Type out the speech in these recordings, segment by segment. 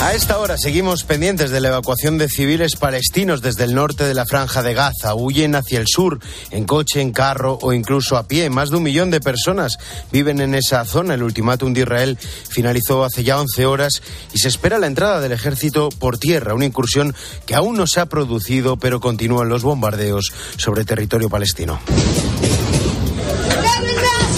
A esta hora seguimos pendientes de la evacuación de civiles palestinos desde el norte de la franja de Gaza. Huyen hacia el sur, en coche, en carro o incluso a pie. Más de un millón de personas viven en esa zona. El ultimátum de Israel finalizó hace ya 11 horas y se espera la entrada del ejército por tierra, una incursión que aún no se ha producido, pero continúan los bombardeos sobre territorio palestino.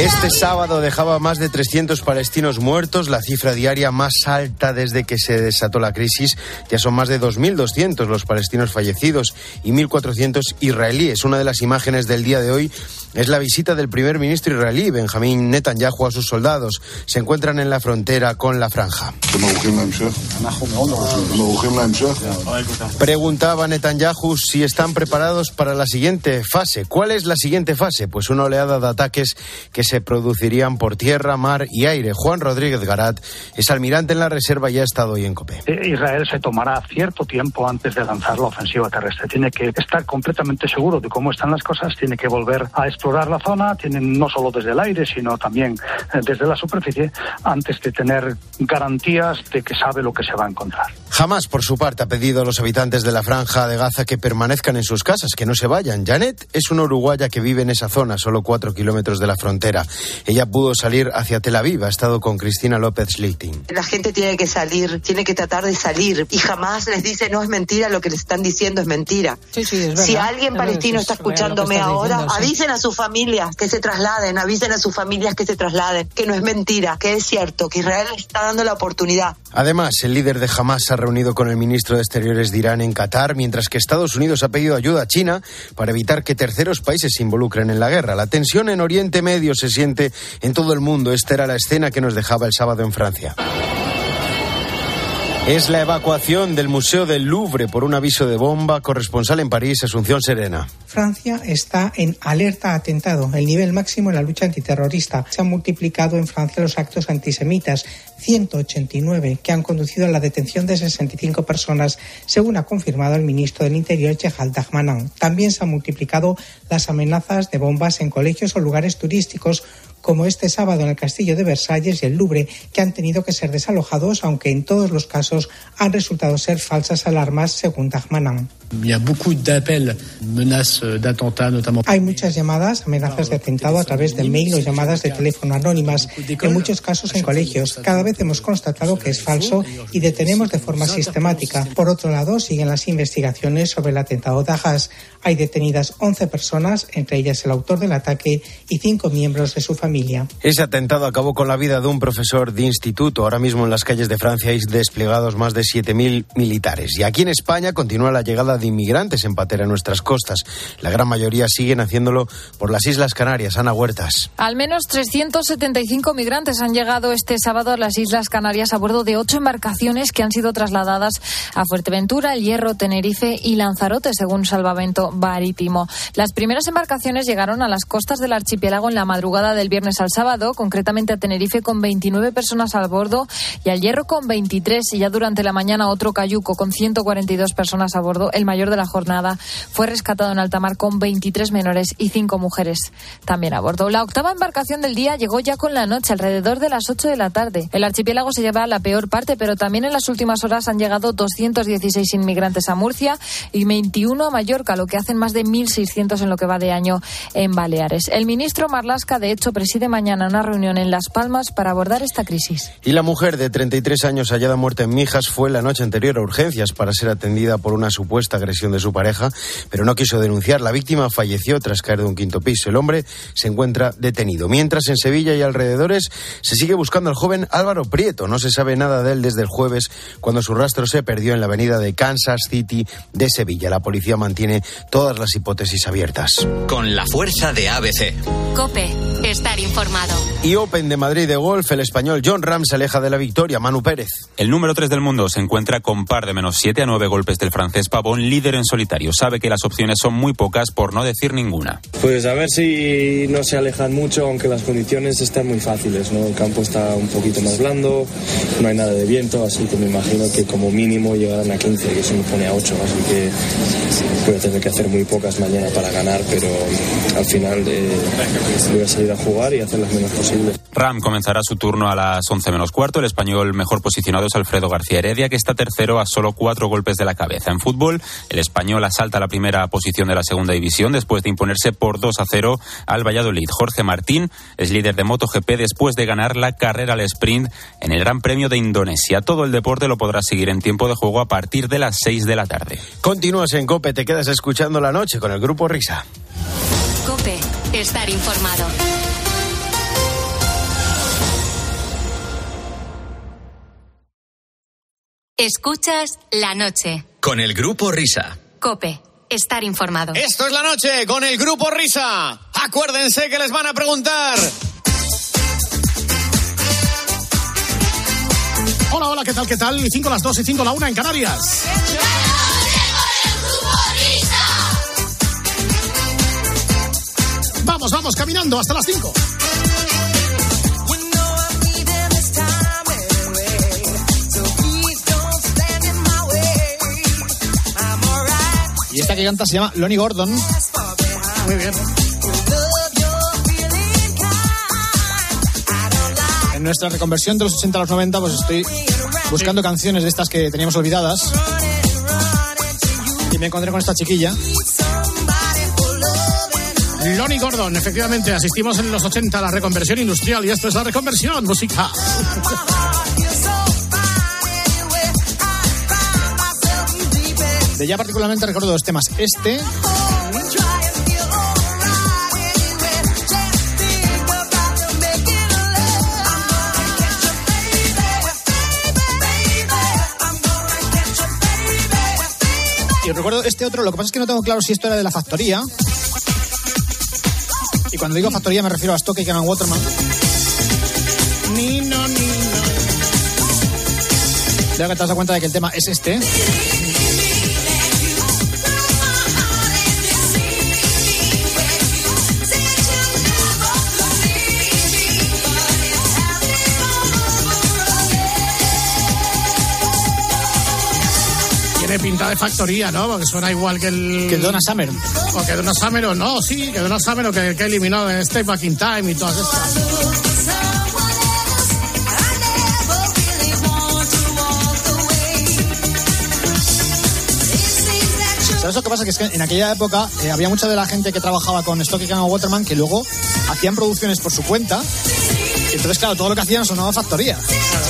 Este sábado dejaba más de 300 palestinos muertos, la cifra diaria más alta desde que se desató la crisis. Ya son más de 2.200 los palestinos fallecidos y 1.400 israelíes. Una de las imágenes del día de hoy es la visita del primer ministro israelí, Benjamín Netanyahu, a sus soldados. Se encuentran en la frontera con la franja. Preguntaba Netanyahu si están preparados para la siguiente fase. ¿Cuál es la siguiente fase? Pues una oleada de ataques que se producirían por tierra, mar y aire. Juan Rodríguez Garat es almirante en la reserva y ha estado hoy en COPE. Israel se tomará cierto tiempo antes de lanzar la ofensiva terrestre. Tiene que estar completamente seguro de cómo están las cosas, tiene que volver a explorar la zona, tienen no solo desde el aire, sino también eh, desde la superficie, antes de tener garantías de que sabe lo que se va a encontrar. Jamás, por su parte, ha pedido a los habitantes de la franja de Gaza que permanezcan en sus casas, que no se vayan. Janet es una uruguaya que vive en esa zona, solo cuatro kilómetros de la frontera. Ella pudo salir hacia Tel Aviv, ha estado con Cristina López Schlichting. La gente tiene que salir, tiene que tratar de salir y jamás les dice no es mentira, lo que les están diciendo es mentira. Sí, sí, es verdad. Si alguien Es palestino está escuchándome ahora, diciendo, sí. avisen a sus familias que se trasladen, avisen a sus familias que se trasladen, que no es mentira, que es cierto, que Israel les está dando la oportunidad. Además, el líder de Hamas se ha reunido con el ministro de Exteriores de Irán en Qatar, mientras que Estados Unidos ha pedido ayuda a China para evitar que terceros países se involucren en la guerra. La tensión en Oriente Medio se siente en todo el mundo. Esta era la escena que nos dejaba el sábado en Francia. Es la evacuación del Museo del Louvre por un aviso de bomba. Corresponsal en París, Asunción Serena. Francia está en alerta atentado, el nivel máximo en la lucha antiterrorista. Se han multiplicado en Francia los actos antisemitas, 189, que han conducido a la detención de 65 personas, según ha confirmado el ministro del Interior, Gerald Darmanin. También se han multiplicado las amenazas de bombas en colegios o lugares turísticos, como este sábado en el Castillo de Versalles y el Louvre, que han tenido que ser desalojados, aunque en todos los casos han resultado ser falsas alarmas, según notamment. Hay muchas llamadas, amenazas de atentado a través de mail o llamadas de teléfono anónimas, en muchos casos en colegios. Cada vez hemos constatado que es falso y detenemos de forma sistemática. Por otro lado, siguen las investigaciones sobre el atentado de Haas. Hay detenidas 11 personas, entre ellas el autor del ataque y cinco miembros de su familia. Ese atentado acabó con la vida de un profesor de instituto. Ahora mismo en las calles de Francia hay desplegados más de 7.000 militares. Y aquí en España continúa la llegada de inmigrantes en patera a nuestras costas. La gran mayoría siguen haciéndolo por las Islas Canarias. Ana Huertas. Al menos 375 migrantes han llegado este sábado a las Islas Canarias a bordo de ocho embarcaciones que han sido trasladadas a Fuerteventura, El Hierro, Tenerife y Lanzarote, según Salvamento Marítimo. Las primeras embarcaciones llegaron a las costas del archipiélago en la madrugada del viernes al sábado, concretamente a Tenerife con 29 personas al bordo y al Hierro con 23 y ya durante la mañana otro cayuco con 142 personas a bordo, el mayor de la jornada, fue rescatado en alta mar con 23 menores y 5 mujeres también a bordo. La octava embarcación del día llegó ya con la noche, alrededor de las 8 de la tarde. El archipiélago se lleva la peor parte, pero también en las últimas horas han llegado 216 inmigrantes a Murcia y 21 a Mallorca, lo que hacen más de 1.600 en lo que va de año en Baleares. El ministro Marlasca, de hecho, preside mañana una reunión en Las Palmas para abordar esta crisis. Y la mujer de 33 años hallada muerta en Mijas fue la noche anterior a urgencias para ser atendida por una supuesta agresión de su pareja, pero no quiso denunciar. La víctima falleció tras caer de un quinto piso. El hombre se encuentra detenido. Mientras en Sevilla y alrededores se sigue buscando al joven Álvaro Prieto. No se sabe nada de él desde el jueves, cuando su rastro se perdió en la avenida de Kansas City de Sevilla. La policía mantiene todas las hipótesis abiertas. Con la fuerza de ABC. Cope, estar informado. Y Open de Madrid de golf, el español John Ram se aleja de la victoria. Manu Pérez. El número 3 del mundo se encuentra con par de menos 7 a 9 golpes del francés Pavón, líder en solitario. Sabe que las opciones son muy pocas, por no decir ninguna. Pues a ver si no se alejan mucho, aunque las condiciones están muy fáciles. ¿no? El campo está un poquito más blando, no hay nada de viento, así que me imagino que como mínimo llegarán a 15, que se me pone a 8. Así que voy a tener que hacer muy pocas mañana para ganar, pero al final eh, voy a salir a jugar y hacer las menos posibles. Ram comenzará su turno a las 11 menos cuarto. El español mejor posicionado es Alfredo García Heredia, que está tercero a solo cuatro golpes de la cabeza. En fútbol, el español asalta la primera posición de la segunda división después de imponerse por 2 a 0 al Valladolid. Jorge Martín es líder de MotoGP después de ganar la carrera al sprint en el Gran Premio de Indonesia. Todo el deporte lo podrá seguir en tiempo de juego a partir de las 6 de la tarde. Continúas en Cope, te quedas escuchando la noche con el grupo Risa. Cope, estar informado. Escuchas la noche. Con el grupo Risa. Cope, estar informado. Esto es la noche con el grupo Risa. Acuérdense que les van a preguntar. Hola, hola, ¿qué tal, qué tal? 5 las 2 y 5 la 1 en Canarias. Vamos, vamos, caminando hasta las 5. Y esta que canta se llama Lonnie Gordon. Muy bien. En nuestra reconversión de los 80 a los 90, pues estoy buscando canciones de estas que teníamos olvidadas. Y me encontré con esta chiquilla. Lonnie Gordon, efectivamente, asistimos en los 80 a la reconversión industrial y esto es la reconversión musical. De ella particularmente recuerdo dos temas. Este. Y recuerdo este otro, lo que pasa es que no tengo claro si esto era de la factoría. Y cuando digo factoría me refiero a Stoke y Waterman. Ni no, ni no. Creo que te has dado cuenta de que el tema es este. Pinta de factoría, ¿no? Porque suena igual que el. Que Donna Summer. O que Donna Summer o no, sí, que Donna Summer o que, que eliminado en Stay Back in Time y todas estas. ¿Sabes lo que pasa? Que es que en aquella época eh, había mucha de la gente que trabajaba con Stock y Waterman que luego hacían producciones por su cuenta. Y entonces, claro, todo lo que hacían sonaba factoría. Digamos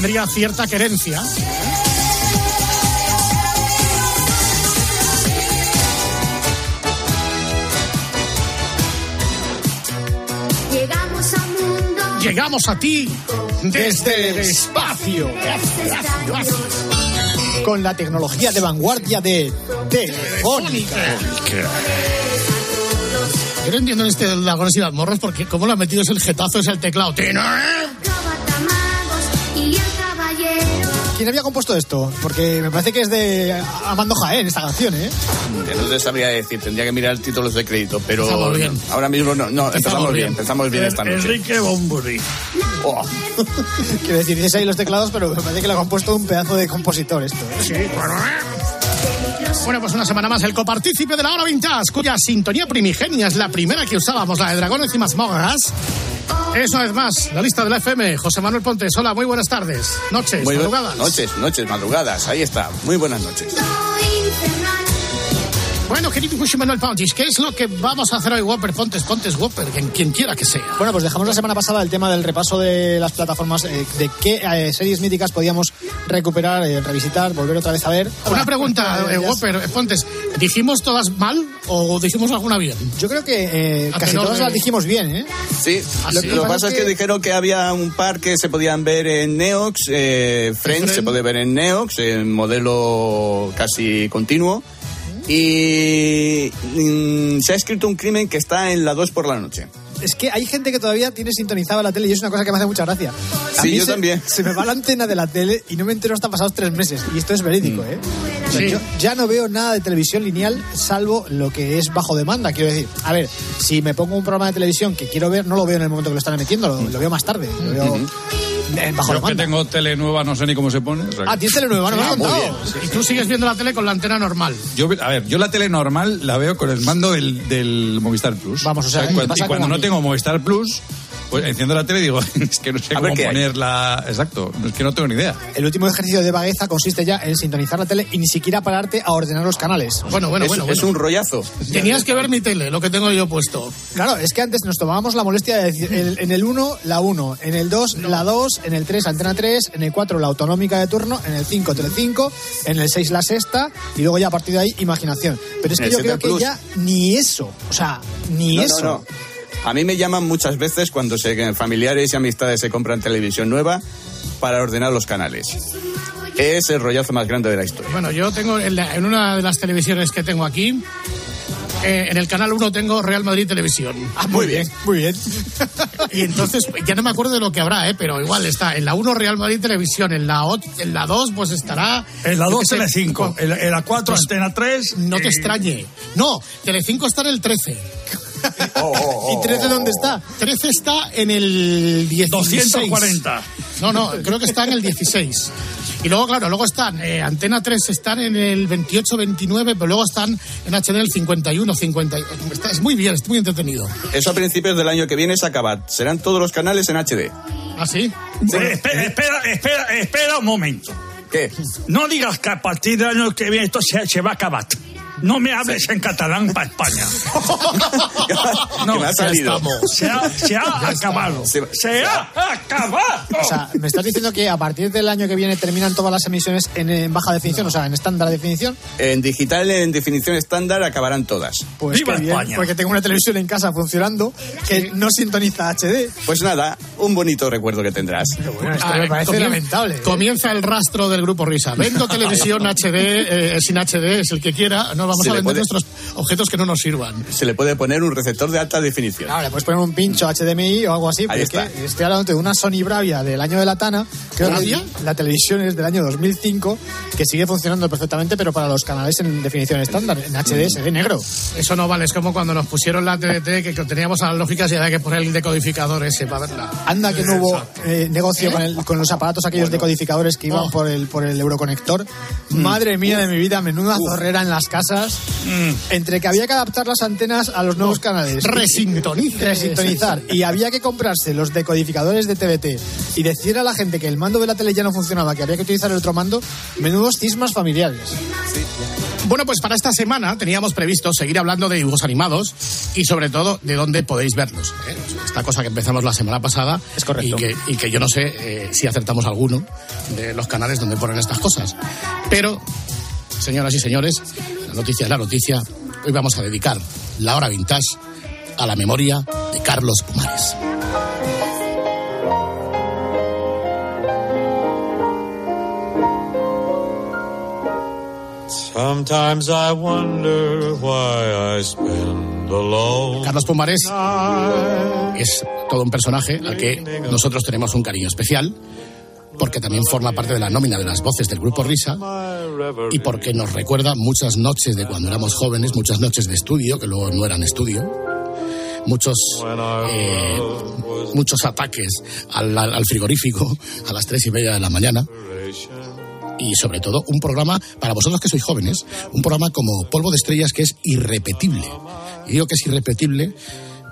tendría cierta querencia. Llegamos al mundo. Llegamos a ti desde el espacio. Con la tecnología de vanguardia de Telefónica. Yo no entiendo en este Dragones y Mazmorras porque cómo lo ha metido es el jetazo, es el teclado. ¿Quién había compuesto esto? Porque me parece que es de Amando Jaén esta canción, ¿eh? Que no te sabría decir, tendría que mirar títulos de crédito, pero Empezamos bien. ahora mismo no, no empezamos, bien, empezamos bien esta noche. Enrique Bomburi. Oh. Quiero decir, dices ahí los teclados, pero me parece que lo ha compuesto un pedazo de compositor esto. ¿eh? Sí, Bueno, pues una semana más el copartícipe de la hora vintage, cuya sintonía primigenia es la primera que usábamos, la de Dragones y Mazmorras. Es una vez más la lista de la FM. José Manuel Pontes, hola, muy buenas tardes. Noches, Muy madrugadas. Noches, noches, madrugadas, ahí está. Muy buenas noches. Bueno, querido José Manuel Pontes, ¿qué es lo que vamos a hacer hoy, Whopper? Pontes, Pontes, Whopper, quien, quien quiera que sea. Bueno, pues dejamos la semana pasada el tema del repaso de las plataformas, eh, de qué eh, series míticas podíamos recuperar, eh, revisitar, volver otra vez a ver. Una pregunta, eh, Whopper, eh, Pontes, ¿dijimos todas mal o dijimos alguna bien? Yo creo que eh, A casi tenor todas las dijimos bien, ¿eh? Sí, ¿Ah, lo, sí? lo que pasa es que dijeron que había un par que se podían ver en Neox, eh, Friends Friends. se puede ver en Neox, en modelo casi continuo. Y mm, se ha escrito un crimen que está en la 2 por la noche. Es que hay gente que todavía tiene sintonizada la tele y es una cosa que me hace mucha gracia. A Sí, mí yo se- también. Se me va la antena de la tele y no me entero hasta pasados tres meses. Y esto es verídico, ¿eh? O sea, Sí. Yo ya no veo nada de televisión lineal salvo lo que es bajo demanda. Quiero decir, a ver, si me pongo un programa de televisión que quiero ver, no lo veo en el momento que lo están emitiendo, lo, lo veo más tarde. Lo veo eh, bajo Yo que tengo tele nueva, no sé ni cómo se pone. o sea que- Ah, tienes telenueva, no me has Ah, muy contado. bien. Y tú sigues viendo la tele con la antena normal. Yo, a ver, yo la tele normal la veo con el mando del, del Movistar Plus. Vamos, o sea, te cuando, pasa y cuando como a no mí. tengo Movistar Plus, pues enciendo la tele y digo, es que no sé A cómo ponerla. Exacto, es que no tengo ni idea. El último ejercicio de vagueza consiste ya en sintonizar la tele y ni siquiera pararte a ordenar los canales. Bueno, bueno, es, bueno. es bueno. un rollazo. Tenías que ver mi tele, lo que tengo yo puesto. Claro, es que antes nos tomábamos la molestia de decir el- en el 1 la 1, en el 2 la 2, en el 3 Antena 3, en el 4 la autonómica de turno, en el 5 Telecinco, en el 6 la sexta y luego ya a partir de ahí imaginación. Pero es que el yo creo que ya ni eso, o sea, ni No, no, eso. no. A mí me llaman muchas veces cuando familiares y amistades se compran televisión nueva para ordenar los canales. Es el rollazo más grande de la historia. Bueno, yo tengo en una de las televisiones que tengo aquí, eh, en el canal 1 tengo Real Madrid Televisión. Ah, muy bien, muy bien. Y entonces, ya no me acuerdo de lo que habrá, ¿eh? pero igual está en la 1 Real Madrid Televisión, en la, en la 2 pues estará... En la yo 2 qué sé, Telecinco, en la, en la 4 Pues, Antena 3. No te eh, extrañe. No, Telecinco está en el 13. ¿Y 13 dónde está? 13 está en el 16. 240. No, no, creo que está en el 16. Y luego, claro, luego están, eh, Antena 3 están en el 28, 29, pero luego están en HD en el 51, 50. Está- es muy bien, es muy entretenido. Eso a principios del año que viene se acaba. Serán todos los canales en HD. ¿Ah, sí? Eh, espera, espera, espera, espera un momento. ¿Qué? No digas que a partir del año que viene esto se, se va a acabar. No me hables en catalán para España. que me ha salido. Se ha, se ha acabado. Se- Se ha acabado. O sea, me estás diciendo que a partir del año que viene terminan todas las emisiones en, en baja definición, o sea, en estándar definición. En digital, en definición estándar, acabarán todas. Pues ¡Viva bien, España! porque tengo una televisión en casa funcionando que no sintoniza HD. Pues nada, un bonito recuerdo que tendrás. Bueno, esto Ah, me parece comien- lamentable. ¿eh? Comienza el rastro del grupo Risa. Vendo televisión HD, eh, sin HD, es el que quiera. No vamos Se a vender puede- nuestros objetos que no nos sirvan. Se le puede poner un receptor de alta definición. Claro, le puedes poner un pincho HDMI o algo así, Ahí está. estoy hablando de una Sony Bravia del año de la Tana. Creo que ¿Bravia? la televisión es del año 2005, que sigue funcionando perfectamente, pero para los canales en definición estándar, en HD se ve negro. Eso no vale, es como cuando nos pusieron la TDT que teníamos analógicas y había que poner el decodificador ese para verla. Anda que no hubo eh, negocio con, el- con los aparatos aquellos decodificadores que iban Oh. por el por el euroconector. Madre mía de mi vida, menuda zorrera en las casas. Entre que había que adaptar las antenas a los nuevos canales. Resintonice. Resintonizar. Y había que comprarse los decodificadores de TBT y decir a la gente que el mando de la tele ya no funcionaba, que había que utilizar el otro mando, menudos cismas familiares. Bueno, pues para esta semana teníamos previsto seguir hablando de dibujos animados y sobre todo de dónde podéis verlos. ¿eh? Esta cosa que empezamos la semana pasada Es correcto. y que, y que yo no sé eh, si acertamos alguno de los canales donde ponen estas cosas. Pero, señoras y señores, la noticia es la noticia. Hoy vamos a dedicar la hora vintage a la memoria de Carlos Pumares. Sometimes I wonder why I spend alone. Carlos Pumares es todo un personaje al que nosotros tenemos un cariño especial, porque también forma parte de la nómina de las voces del grupo Risa y porque nos recuerda muchas noches de cuando éramos jóvenes, muchas noches de estudio, que luego no eran estudio, muchos, eh, muchos ataques al, al- frigorífico a las tres y media de la mañana. Y sobre todo, un programa, para vosotros que sois jóvenes, un programa como Polvo de Estrellas que es irrepetible. Y digo que es irrepetible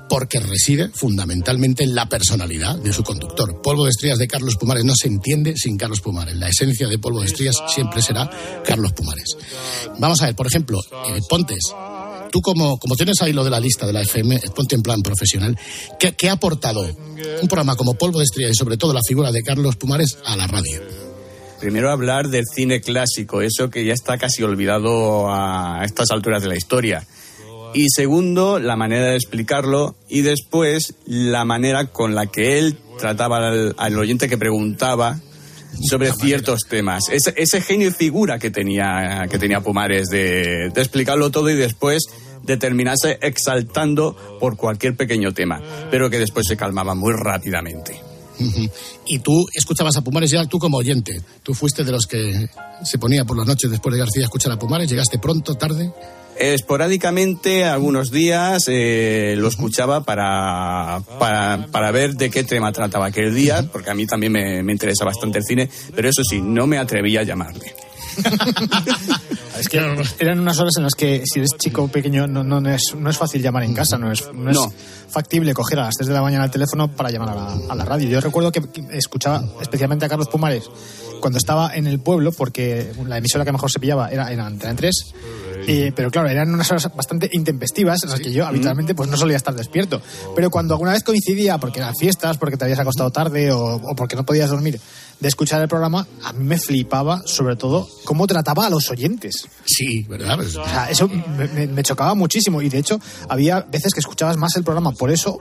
porque reside fundamentalmente en la personalidad de su conductor. Polvo de Estrellas de Carlos Pumares no se entiende sin Carlos Pumares. La esencia de Polvo de Estrellas siempre será Carlos Pumares. Vamos a ver, por ejemplo, eh, Pontes. Tú como, como tienes ahí lo de la lista de la FM, ponte en plan profesional, ¿qué, qué ha aportado un programa como Polvo de Estrellas y sobre todo la figura de Carlos Pumares a la radio? Primero hablar del cine clásico, eso que ya está casi olvidado a estas alturas de la historia. Y segundo, la manera de explicarlo. Y después, la manera con la que él trataba al, oyente que preguntaba sobre ciertos temas. Ese, ese genio y figura que tenía, que tenía Pumares de, explicarlo todo y después de terminarse exaltando por cualquier pequeño tema, pero que después se calmaba muy rápidamente. Y tú escuchabas a Pumares ya tú como oyente. Tú fuiste de los que se ponía por las noches después de García a escuchar a Pumares. ¿Llegaste pronto, tarde? Esporádicamente, algunos días eh, lo escuchaba para, para, para ver de qué tema trataba aquel día, porque a mí también me, me interesa bastante el cine, pero eso sí, no me atrevía a llamarle. Es que eran unas horas en las que si eres chico pequeño no, no, no es, no es fácil llamar en casa, no es, no es No. factible coger a las 3 de la mañana el teléfono para llamar a la, a la radio. Yo recuerdo que escuchaba especialmente a Carlos Pumares cuando estaba en el pueblo, porque la emisora que mejor se pillaba era en Antena 3. Eh, pero claro, eran unas horas bastante intempestivas en las que yo habitualmente pues no solía estar despierto. Pero cuando alguna vez coincidía, porque eran fiestas, porque te habías acostado tarde o, o porque no podías dormir, de escuchar el programa, a mí me flipaba sobre todo cómo trataba a los oyentes. Sí, ¿verdad? Pues- O sea, eso me, chocaba muchísimo y de hecho había veces que escuchabas más el programa por eso,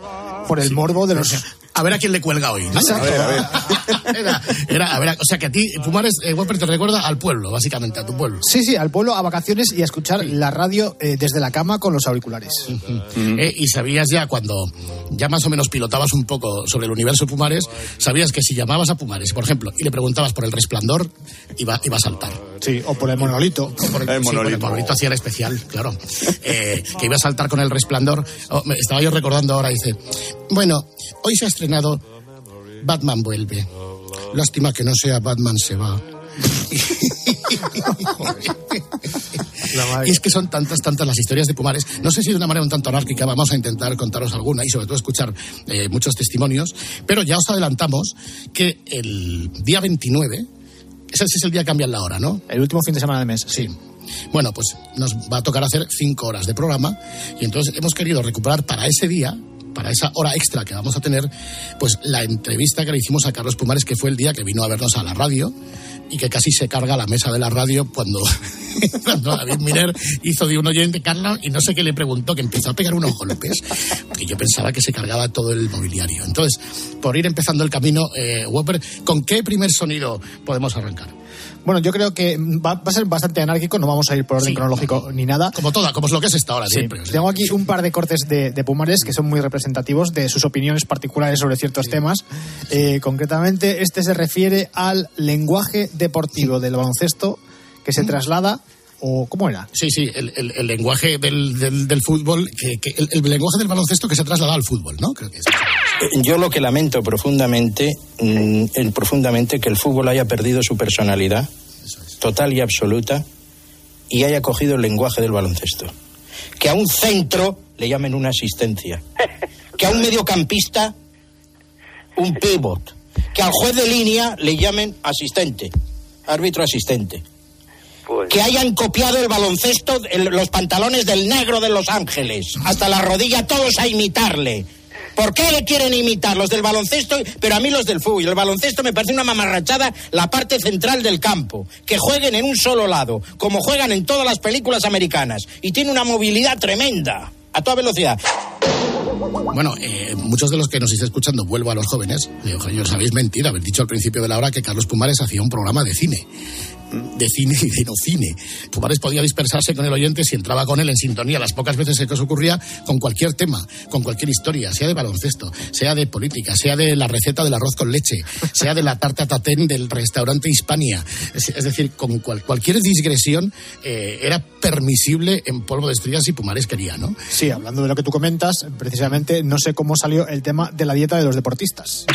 por el morbo de los... A ver a quién le cuelga hoy. ¿no? Exacto. Era, era, a ver, o sea que a ti, Pumares, eh, te recuerda al pueblo, básicamente, a tu pueblo. Sí, sí, al pueblo, a vacaciones y a escuchar la radio eh, desde la cama con los auriculares. Eh, y sabías ya cuando ya más o menos pilotabas un poco sobre el universo Pumares, sabías que si llamabas a Pumares, por ejemplo, y le preguntabas por el resplandor, iba, iba a saltar. Sí, o por el monolito. O por el, El sí, por monolito. el monolito hacía el especial, claro. Eh, que iba a saltar con el resplandor. Oh, me- estaba yo recordando ahora, dice, bueno, hoy se ha estrenado Batman vuelve. Lástima que no sea Batman se va. Y es que son tantas, tantas las historias de Pumares. No sé si de una manera un tanto anárquica vamos a intentar contaros alguna y sobre todo escuchar eh, muchos testimonios, pero ya os adelantamos que el día 29, ese es el día que cambian la hora, ¿no? El último fin de semana de mes. Sí. Bueno, pues nos va a tocar hacer cinco horas de programa y entonces hemos querido recuperar para ese día, para esa hora extra que vamos a tener, pues la entrevista que le hicimos a Carlos Pumares, que fue el día que vino a vernos a la radio y que casi se carga la mesa de la radio cuando, cuando David Miner hizo de un oyente, Carlos, y no sé qué le preguntó, que empezó a pegar unos golpes, que yo pensaba que se cargaba todo el mobiliario. Entonces, por ir empezando el camino, eh, ¿con qué primer sonido podemos arrancar? Bueno, yo creo que va, va a ser bastante anárquico, no vamos a ir por orden Sí. cronológico ni nada. Como toda, como es lo que es esta hora Sí, siempre. o sea. Tengo aquí un par de cortes de, de Pumares que son muy representativos de sus opiniones particulares sobre ciertos temas. Eh, concretamente, este se refiere al lenguaje deportivo del baloncesto que se traslada, o ¿cómo era? Sí, sí, el, el- el lenguaje del, del- del fútbol, que, que- el, el lenguaje del baloncesto que se ha trasladado al fútbol, ¿no? Creo que es. Yo lo que lamento profundamente, mm, el- profundamente que el fútbol haya perdido su personalidad total y absoluta y haya cogido el lenguaje del baloncesto. Que a un centro le llamen una asistencia. Que a un mediocampista un pivot. Que al juez de línea le llamen asistente, árbitro asistente. Que hayan copiado el baloncesto, el- los pantalones del negro de Los Ángeles, hasta la rodilla, todos a imitarle. ¿Por qué le quieren imitar los del baloncesto, pero a mí los del fútbol? El baloncesto me parece una mamarrachada la parte central del campo. Que jueguen en un solo lado, como juegan en todas las películas americanas. Y tiene una movilidad tremenda, a toda velocidad. Bueno, eh, muchos de los que nos estáis escuchando, vuelvo a los jóvenes, digo, "Oye, os habéis mentido, habéis dicho al principio de la hora que Carlos Pumares hacía un programa de cine. De cine y de no cine. Pumares podía dispersarse con el oyente si entraba con él en sintonía las pocas veces que os ocurría con cualquier tema, con cualquier historia, sea de baloncesto, sea de política, sea de la receta del arroz con leche, sea de la tarta tatén del restaurante Hispania. Es, es decir, con cual- cualquier digresión eh, era permisible en polvo de estrellas si Pumares quería, ¿no? Sí, hablando de lo que tú comentas, precisamente no sé cómo salió el tema de la dieta de los deportistas.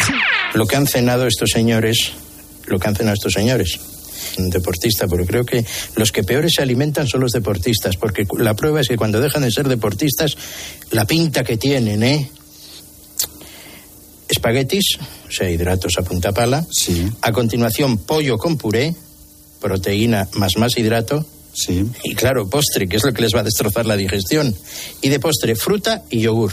Lo que han cenado estos señores, lo que han cenado estos señores. Deportista, pero creo que los que peores se alimentan son los deportistas, porque la prueba es que cuando dejan de ser deportistas, la pinta que tienen, ¿eh? Espaguetis, o sea, hidratos a punta pala. A continuación, pollo con puré, proteína más más hidrato. Y claro, postre, que es lo que les va a destrozar la digestión. Y de postre, fruta y yogur.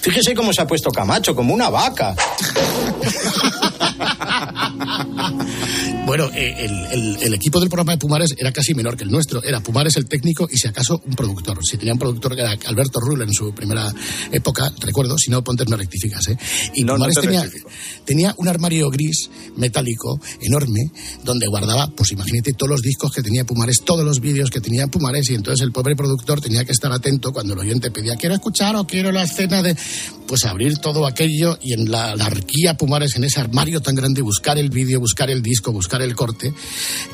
Fíjese cómo se ha puesto Camacho, como una vaca. Bueno, eh, el, el- el equipo del programa de Pumares era casi menor que el nuestro. Era Pumares el técnico y si acaso un productor. Si tenía un productor que era Alberto Rull en su primera época, recuerdo, si no, Pontes me rectificas. ¿eh? Y No, no Pumares te tenía, rectifico. tenía un armario gris metálico enorme donde guardaba, pues imagínate, todos los discos que tenía Pumares, todos los vídeos que tenía Pumares y entonces el pobre productor tenía que estar atento cuando el oyente pedía quiero escuchar o quiero la escena de pues abrir todo aquello y en la anarquía Pumares en ese armario tan grande buscar el vídeo, buscar el disco, buscar el corte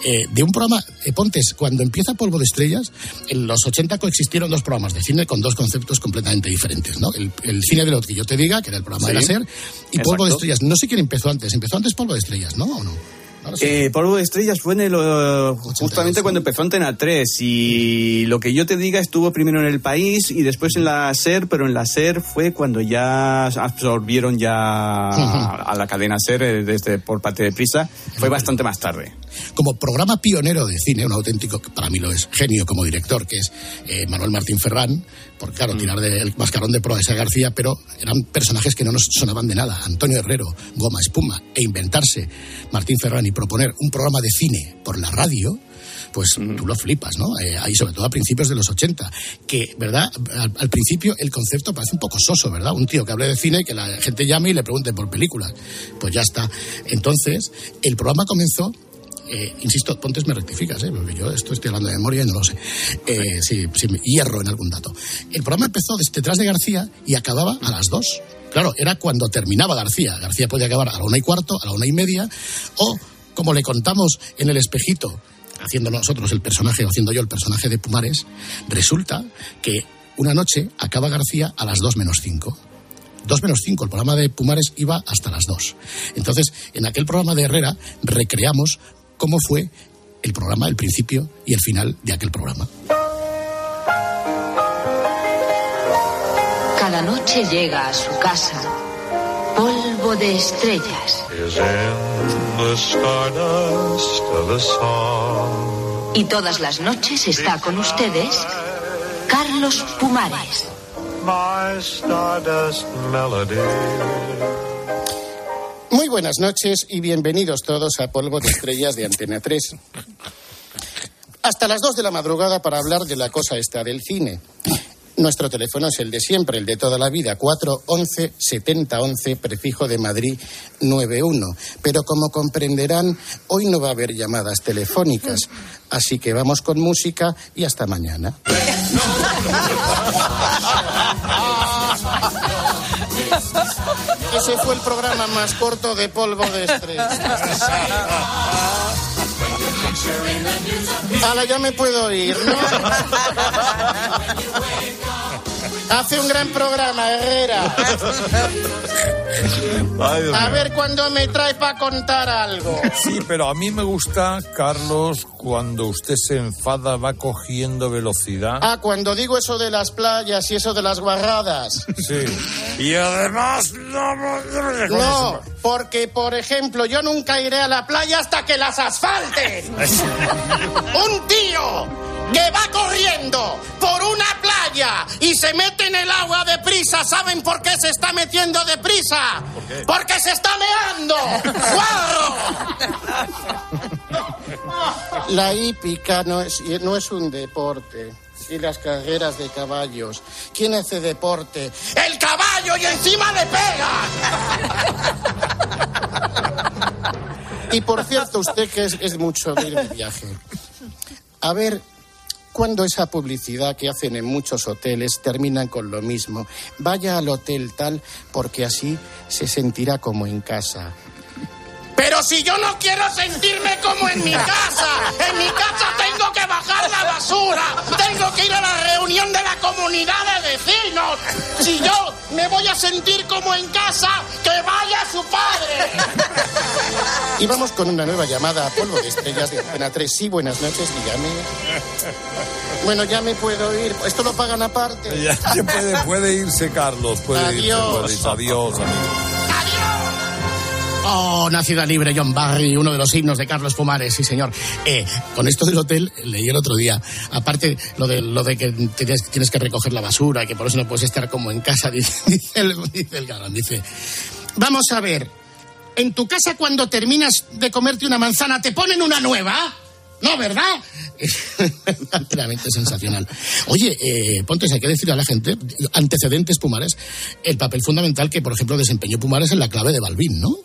eh, de un programa eh, Pontes cuando empieza Polvo de Estrellas en los 80 coexistieron dos programas de cine con dos conceptos completamente diferentes ¿no? el, el cine de lo que yo te diga que era el programa de la. SER y Polvo de. Estrellas no sé quién empezó antes empezó antes Polvo de Estrellas ¿no? ¿O no? Sé. Eh, Polvo de Estrellas fue en el, eh, justamente cuando empezó Antena 3 y lo que yo te diga estuvo primero en el país y después en la SER, pero en la SER fue cuando ya absorbieron ya a la cadena SER eh, desde por parte de Prisa, fue bastante más tarde. Como programa pionero de cine, un auténtico, para mí lo es, genio como director, que es eh, Manuel Martín Ferrán, por claro, tirar del mascarón de Proesa García, pero eran personajes que no nos sonaban de nada. Antonio Herrero, Goma Espuma, e inventarse Martín Ferrán y proponer un programa de cine por la radio, pues tú lo flipas, ¿no? Eh, ahí sobre todo a principios de los 80, que, ¿verdad? Al, al principio el concepto parece un poco soso, ¿verdad? Un tío que hable de cine, que la gente llame y le pregunte por películas. Pues ya está. Entonces, el programa comenzó eh, insisto, Pontes me rectificas, ¿eh? porque yo esto estoy hablando de memoria y no lo sé. Eh, si, si me hierro en algún dato. El programa empezó detrás de García y acababa a las dos. Claro, era cuando terminaba García. García podía acabar a la una y cuarto, a la una y media, o como le contamos en el espejito, haciendo nosotros el personaje, o haciendo yo el personaje de Pumares, resulta que una noche acaba García a las dos menos cinco. 2 menos 5, el programa de Pumares iba hasta las 2. Entonces, en aquel programa de Herrera recreamos cómo fue el programa, el principio y el final de aquel programa. Cada noche llega a su casa polvo de estrellas y todas las noches está con ustedes Carlos Pumares. Muy buenas noches y bienvenidos todos a Polvo de Estrellas de Antena 3. Hasta las 2 de la madrugada para hablar de la cosa esta del cine. Nuestro teléfono es el de siempre, el de toda la vida, 411 7011, prefijo de Madrid 91. Pero como comprenderán, hoy no va a haber llamadas telefónicas. Así que vamos con música y hasta mañana. Ese fue el programa más corto de Polvo de Estrellas. Ahora ya me puedo ir, ¿no? Hace un gran programa, Herrera. Ay, A ver cuándo me trae para contar algo. Sí, pero a mí me gusta, Carlos, cuando usted se enfada, va cogiendo velocidad. Ah, cuando digo eso de las playas y eso de las guarradas. Sí. Y además, no, no, no, no, No, porque, por ejemplo, yo nunca iré a la playa hasta que las asfalten. Un tío que va corriendo por una playa y se mete en el agua deprisa. ¿Saben por qué se está metiendo deprisa? Porque se está meando. ¡Guarro! La hípica no es, no es un deporte. Y las carreras de caballos. ¿Quién hace deporte? ¡El caballo! ¡Y encima le pega! Y por cierto, usted que es, es mucho de ir de viaje. A ver, cuando esa publicidad que hacen en muchos hoteles terminan con lo mismo. Vaya al hotel tal porque así se sentirá como en casa. Pero si yo no quiero sentirme como en mi casa, en mi casa tengo que bajar la basura, tengo que ir a la reunión de la comunidad de vecinos. Si yo me voy a sentir como en casa, que vaya su padre. Y vamos con una nueva llamada a Polvo de Estrellas de Antena 3. Sí, buenas noches, dígame. Bueno, ya me puedo ir. Esto lo pagan aparte. Ya, ya puede, puede irse, Carlos. Puede irse, Adiós. Boris. Adiós, amigo. Oh, Nacida Libre, John Barry, uno de los himnos de Carlos Pumares, sí señor. Eh, con esto del hotel, leí el otro día, aparte lo de, lo de que tienes, que recoger la basura que por eso no puedes estar como en casa, dice, el, el galán, dice, vamos a ver, ¿En tu casa cuando terminas de comerte una manzana te ponen una nueva? No, ¿verdad? Realmente sensacional. Oye, eh, Pontes, hay que decirle a la gente, antecedentes Pumares, el papel fundamental que, por ejemplo, desempeñó Pumares en la clave de Balbín, ¿no?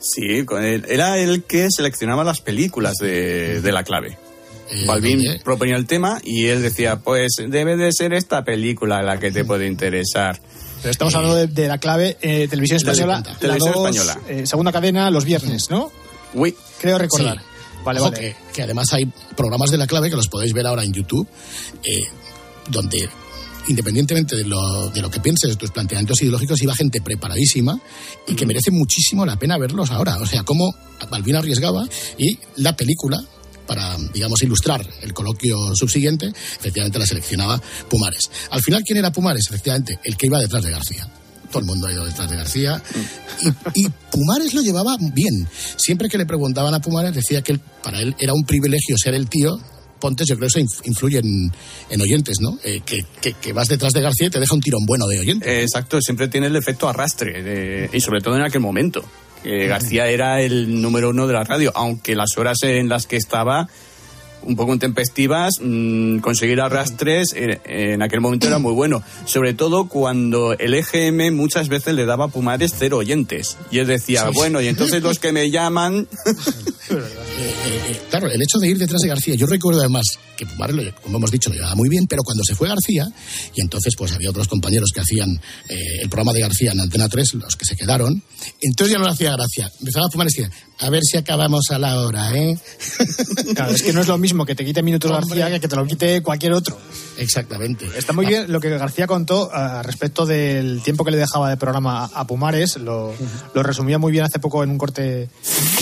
Sí, con él- era el que seleccionaba las películas de, de la clave. Eh, Balvin proponía el tema y él decía, pues debe de ser esta película la que te puede interesar. Pero estamos hablando de, de la clave eh, televisión La española. la televisión dos, española. eh, segunda cadena, los viernes, ¿no? Uy. Creo recordar. Sí. Vale, vale. Que, que además hay programas de la clave que los podéis ver ahora en YouTube, eh, donde independientemente de lo, de lo que pienses de tus planteamientos ideológicos, iba gente preparadísima y que merece muchísimo la pena verlos ahora. O sea, cómo Balbín arriesgaba y la película, para, digamos, ilustrar el coloquio subsiguiente, efectivamente la seleccionaba Pumares. Al final, ¿quién era Pumares? Efectivamente, el que iba detrás de García. Todo el mundo ha ido detrás de García. Y, y Pumares lo llevaba bien. Siempre que le preguntaban a Pumares, decía que él- para él era un privilegio ser el tío. Pontes, yo creo que eso inf- influye en, en oyentes, ¿no? Eh, que, que- que vas detrás de García y te deja un tirón bueno de oyente. Eh, Exacto, siempre tiene el efecto arrastre, de- y sobre todo en aquel momento. García era el número uno de la radio, aunque las horas en las que estaba un poco intempestivas, mm, conseguir arrastres en, en aquel momento era muy bueno. Sobre todo cuando el EGM muchas veces le daba a Pumares cero oyentes. Y él decía, Sí. bueno, y entonces los que me llaman... Eh, eh, eh, claro, el hecho de ir detrás de García, yo recuerdo además que Pumares, como hemos dicho, lo llevaba muy bien, pero cuando se fue García, y entonces pues había otros compañeros que hacían eh, el programa de García en Antena 3, los que se quedaron, entonces ya no le hacía gracia. Empezaba Pumares y decía, a ver si acabamos a la hora, ¿eh? Claro, es que no es lo mismo que te quite minutos Hombre. García que que te lo quite cualquier otro. Exactamente. Está muy bien lo que García contó a respecto del tiempo que le dejaba de programa a Pumares. Lo, lo resumía muy bien hace poco en un corte.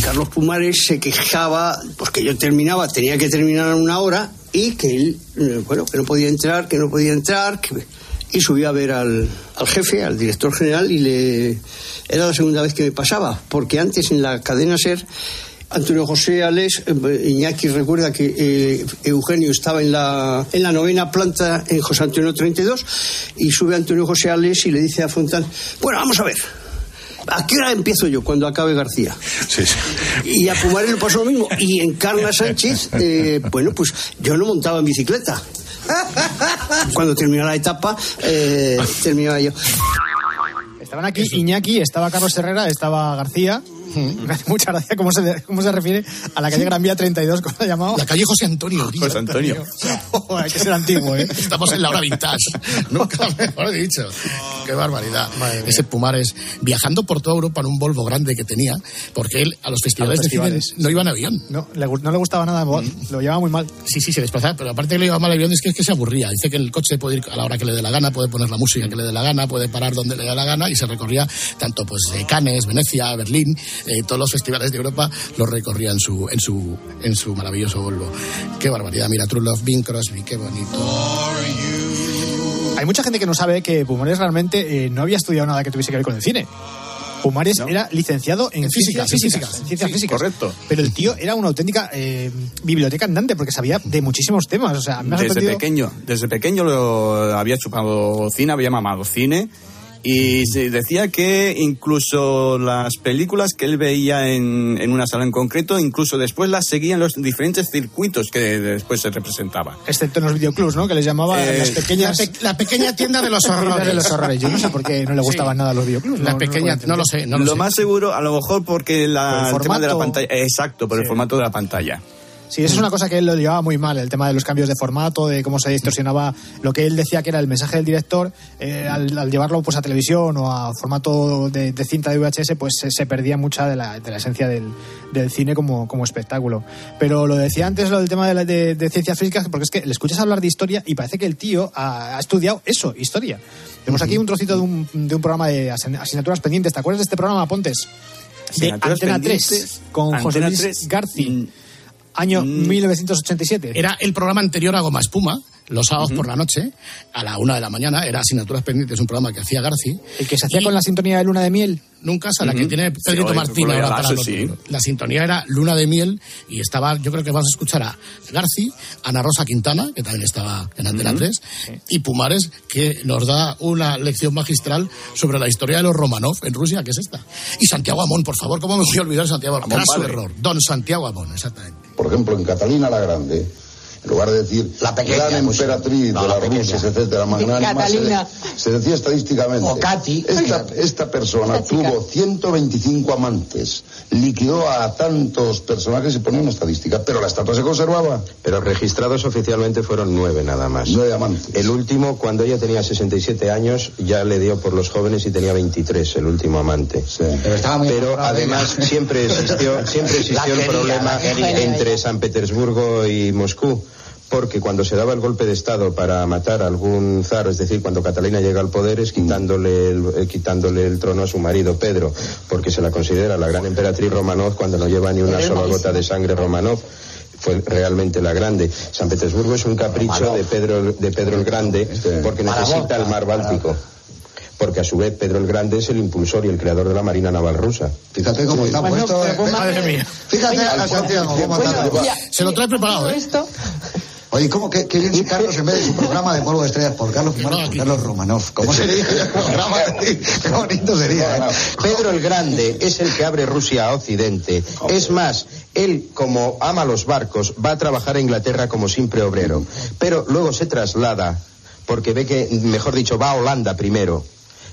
Carlos Pumares se quejaba porque yo terminaba, tenía que terminar en una hora y que él, eh, bueno, que no podía entrar, que no podía entrar, que- y subía a ver al, al jefe, al director general y le era la segunda vez que me pasaba, porque antes en la cadena Ser Antonio José Ales, eh, Iñaki recuerda que eh, Eugenio estaba en la, en la novena planta en José Antonio 32 y sube Antonio José Ales y le dice a Fontán, bueno, vamos a ver, ¿A qué hora empiezo yo cuando acabe García? Y a Pumares le pasó lo mismo. Y en Carla Sánchez, eh, bueno, pues yo no montaba en bicicleta. Cuando terminó la etapa, eh, terminaba yo. Estaban aquí Iñaki, estaba Carlos Herrera, estaba García. Me hace mucha gracia cómo se, cómo se refiere a la calle Gran Vía 32, ¿cómo la ha llamado? La calle José Antonio. tío. José Antonio. Oh, hay que ser antiguo, ¿eh? Estamos en la hora vintage. Nunca mejor dicho. Qué barbaridad. Ese Pumares viajando por toda Europa en un Volvo grande que tenía, porque él a los festivales, A los festivales. de cine no iba en avión. No, le, no le gustaba nada, lo llevaba muy mal. Sí, sí, se desplazaba, pero aparte que le iba mal el avión es que, es que se aburría. Dice que el coche puede ir a la hora que le dé la gana, puede poner la música que le dé la gana, puede parar donde le dé la gana y se recorría tanto pues de Cannes, Venecia, Berlín, eh, todos los festivales de Europa los recorría en su, en su, en su maravilloso Volvo. Qué barbaridad, mira, True Love, Bing Crosby, qué bonito. Hay mucha gente que no sabe que Pumares realmente eh, no había estudiado nada que tuviese que ver con el cine. Pumares era licenciado en, En física, física. en ciencias Sí, físicas. correcto. Pero el tío era una auténtica eh, biblioteca andante porque sabía de muchísimos temas. O sea, me Desde sorprendido- pequeño, desde pequeño lo había chupado cine, había mamado cine. Y se decía que incluso las películas que él veía en, en una sala en concreto, incluso después las seguía en los diferentes circuitos que después se representaba. Excepto en los videoclubs, ¿no? Que les llamaba Eh, las pequeñas... La, pe- la pequeña tienda de los horrores. de los horrores. Yo no sé por qué no le gustaban nada los videoclubs. La no- pequeña, no lo sé, no lo, lo sé. más seguro, a lo mejor porque la, Por el el tema de la pantalla. Exacto, por el formato de la pantalla. Sí, eso es una cosa que él lo llevaba muy mal, el tema de los cambios de formato, de cómo se distorsionaba lo que él decía que era el mensaje del director, eh, al, al llevarlo pues a televisión o a formato de, de cinta de VHS, pues se, se perdía mucha de la, de la esencia del, del cine como, como espectáculo. Pero lo decía antes, lo del tema de, la- de- de ciencias físicas, porque es que le escuchas hablar de historia y parece que el tío ha, ha estudiado eso, historia. Tenemos aquí un trocito de un, de un programa de asign- asignaturas pendientes. ¿Te acuerdas de este programa, Pontes? De Antena 3, pendientes, con José Luis 3, Garci. Año Mm. 1987. Era el programa anterior a Goma Espuma, los sábados por la noche, a la una de la mañana, era Asignaturas Pendientes, un programa que hacía Garci. El que se hacía con la sintonía de luna de miel. Nunca a la que tiene Sí, Pedrito oye, Martín ahora la para los sí. La sintonía era Luna de Miel y estaba, yo creo que vamos a escuchar a Garci, Ana Rosa Quintana, que también estaba en Antena 3, y Pumares, que nos da una lección magistral sobre la historia de los Romanov en Rusia, que es esta. Y Santiago Amón, por favor, ¿cómo me voy a olvidar de Santiago Amón? Amón error. Don Santiago Amón, exactamente. Por ejemplo, en Catalina la Grande, en lugar de decir la pequeña, gran pues, emperatriz no, de la las pequeña. Rusias, etcétera, magnánima, se, decía estadísticamente. O Katy. Esta, esta persona Esta tuvo 125 amantes, liquidó a tantos personajes y ponía una estadística, pero la estatua se conservaba. Pero registrados oficialmente fueron nueve nada más. Nueve amantes. El último, cuando ella tenía 67 años, ya le dio por los jóvenes y tenía 23, el último amante. Pero estaba muy Pero enamorada de además siempre existió, siempre La existió el quería, problema la entre San Petersburgo y Moscú. Porque cuando se daba el golpe de Estado para matar a algún zar, es decir, cuando Catalina llega al poder, es quitándole el, eh, quitándole el trono a su marido Pedro, porque se la considera la gran emperatriz Romanov cuando no lleva ni una sola gota de sangre Romanov fue realmente la grande. San Petersburgo es un capricho de Pedro, de Pedro el Grande porque necesita el mar Báltico. Porque a su vez Pedro el Grande es el impulsor y el creador de la Marina Naval rusa. Fíjate cómo está puesto. eh, Madre mía. Fíjate a Santiago cómo está. Se lo trae preparado, ¿eh? Oye, ¿cómo que, que bien si Carlos en vez de su programa de polvo de estrellas por Carlos Pumares, por Carlos Romanov? ¿Cómo sería el programa? Qué bonito sería. ¿eh? Pedro el Grande es el que abre Rusia a Occidente. Es más, él, como ama los barcos, va a trabajar a Inglaterra como simple obrero. Pero luego se traslada, porque ve que, mejor dicho, va a Holanda primero.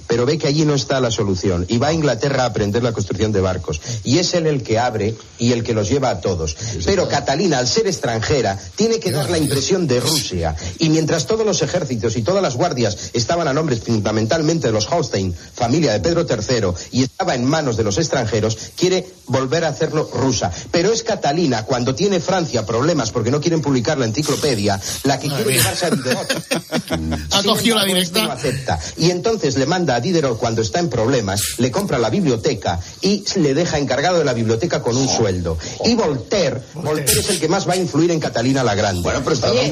Pero ve que allí no está la solución y va a Inglaterra a aprender la construcción de barcos. Y es él el que abre y el que los lleva a todos. Pero Catalina, al ser extranjera, tiene que dar la impresión de Rusia. Y mientras todos los ejércitos y todas las guardias estaban a nombres fundamentalmente de los Holstein, familia de Pedro III, y estaba en manos de los extranjeros, quiere volver a hacerlo rusa. Pero es Catalina, cuando tiene Francia problemas porque no quieren publicar la enciclopedia, la que quiere llevarse a. Ha cogido la directa. No acepta. Y entonces le manda a Diderot cuando está en problemas, le compra la biblioteca y le deja encargado de la biblioteca con un sueldo. Y Voltaire, Voltaire es el que más va a influir en Catalina la Grande.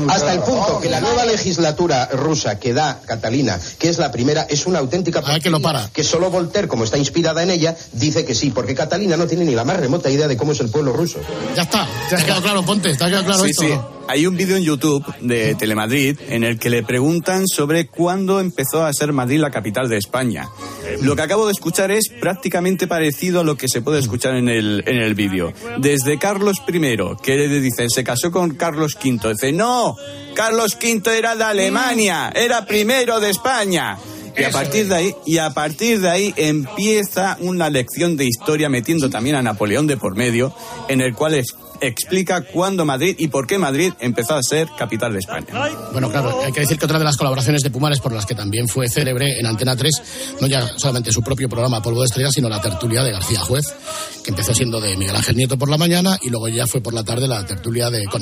Hasta el punto que la nueva legislatura rusa que da Catalina, que es la primera, es una auténtica que lo para. que solo Voltaire, como está inspirada en ella, dice que sí, porque Catalina no tiene ni la más remota idea de cómo es el pueblo ruso. Ya está, te ha quedado claro, ponte, te ha quedado claro Sí, esto. sí. Hay un vídeo en YouTube de Telemadrid en el que le preguntan sobre cuándo empezó a ser Madrid la capital de España. Lo que acabo de escuchar es prácticamente parecido a lo que se puede escuchar en el, en el vídeo. Desde Carlos I, que le dice, se casó con Carlos V, dice, no, Carlos V era de Alemania, era primero de España. Y a partir de ahí, y a partir de ahí empieza una lección de historia metiendo también a Napoleón de por medio, en el cual es- explica cuándo Madrid y por qué Madrid empezó a ser capital de España. Bueno, claro, hay que decir que otra de las colaboraciones de Pumares por las que también fue célebre en Antena 3, no ya solamente su propio programa Polvo de Estrellas, sino la tertulia de García Juez, que empezó siendo de Miguel Ángel Nieto por la mañana y luego ya fue por la tarde la tertulia de con,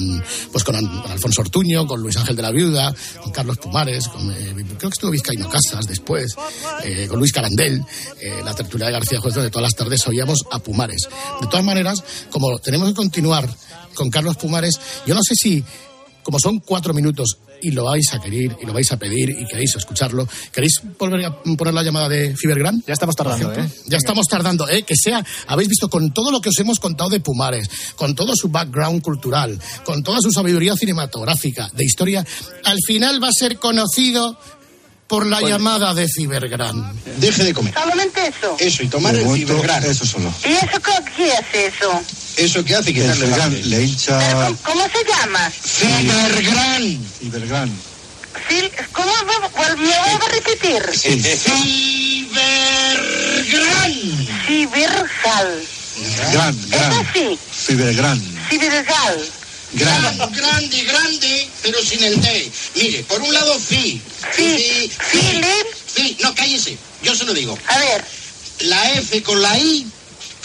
pues con, Alfonso Ortuño, con Luis Ángel de la Viuda, con Carlos Pumares, con, eh, creo que estuvo Vizcaíno Casas después, eh, con Luis Carandel, eh, la tertulia de García Juez, donde todas las tardes oíamos a Pumares. De todas maneras, como tenemos que continuar con Carlos Pumares, yo no sé si como son cuatro minutos y lo vais a querer y lo vais a pedir y queréis escucharlo, ¿queréis volver a poner la llamada de Fibergran? Ya estamos tardando, ¿eh? Ya estamos tardando, ¿eh? Que sea, habéis visto con todo lo que os hemos contado de Pumares, con todo su background cultural, con toda su sabiduría cinematográfica, de historia, al final va a ser conocido por la llamada de Fibergran. Deje de comer. Solamente eso. Eso, y tomar el fibrográn. Eso solo. ¿Y eso qué, qué es eso? Eso que hace quitarle la hambre. Le hincha... ¿Cómo se llama? Fibergrán. Fil- ¿Cómo vuelvo a repetir? Fibergrán. Cibergal. Gran, Es gran. así. Fibergrán. Cibergal. Gran. Grande, grande, pero sin el D. Mire, por un lado, fi. Fi. Fi. Fi. No, cállese. Yo se lo digo. A ver. La F con la I,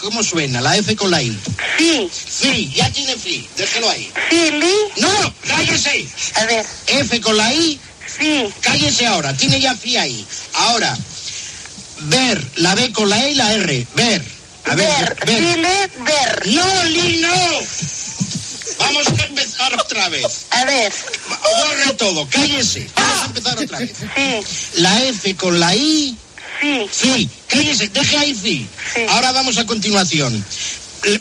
¿cómo suena? La F con la I. Fi. Fi. Ya tiene fi. Déjelo ahí. Fili. No, cállese. A ver. F con la I. Sí. Cállese ahora. Tiene ya fi ahí. Ahora, ver. La B con la E y la R. Ver. A ver, ver. File, ver. No, Li, no. Vamos a empezar. otra vez. A ver. Borre todo, cállese. Vamos a empezar otra vez. Sí. La F con la I. Sí. Sí, cállese, deje ahí sí. Ahora vamos a continuación.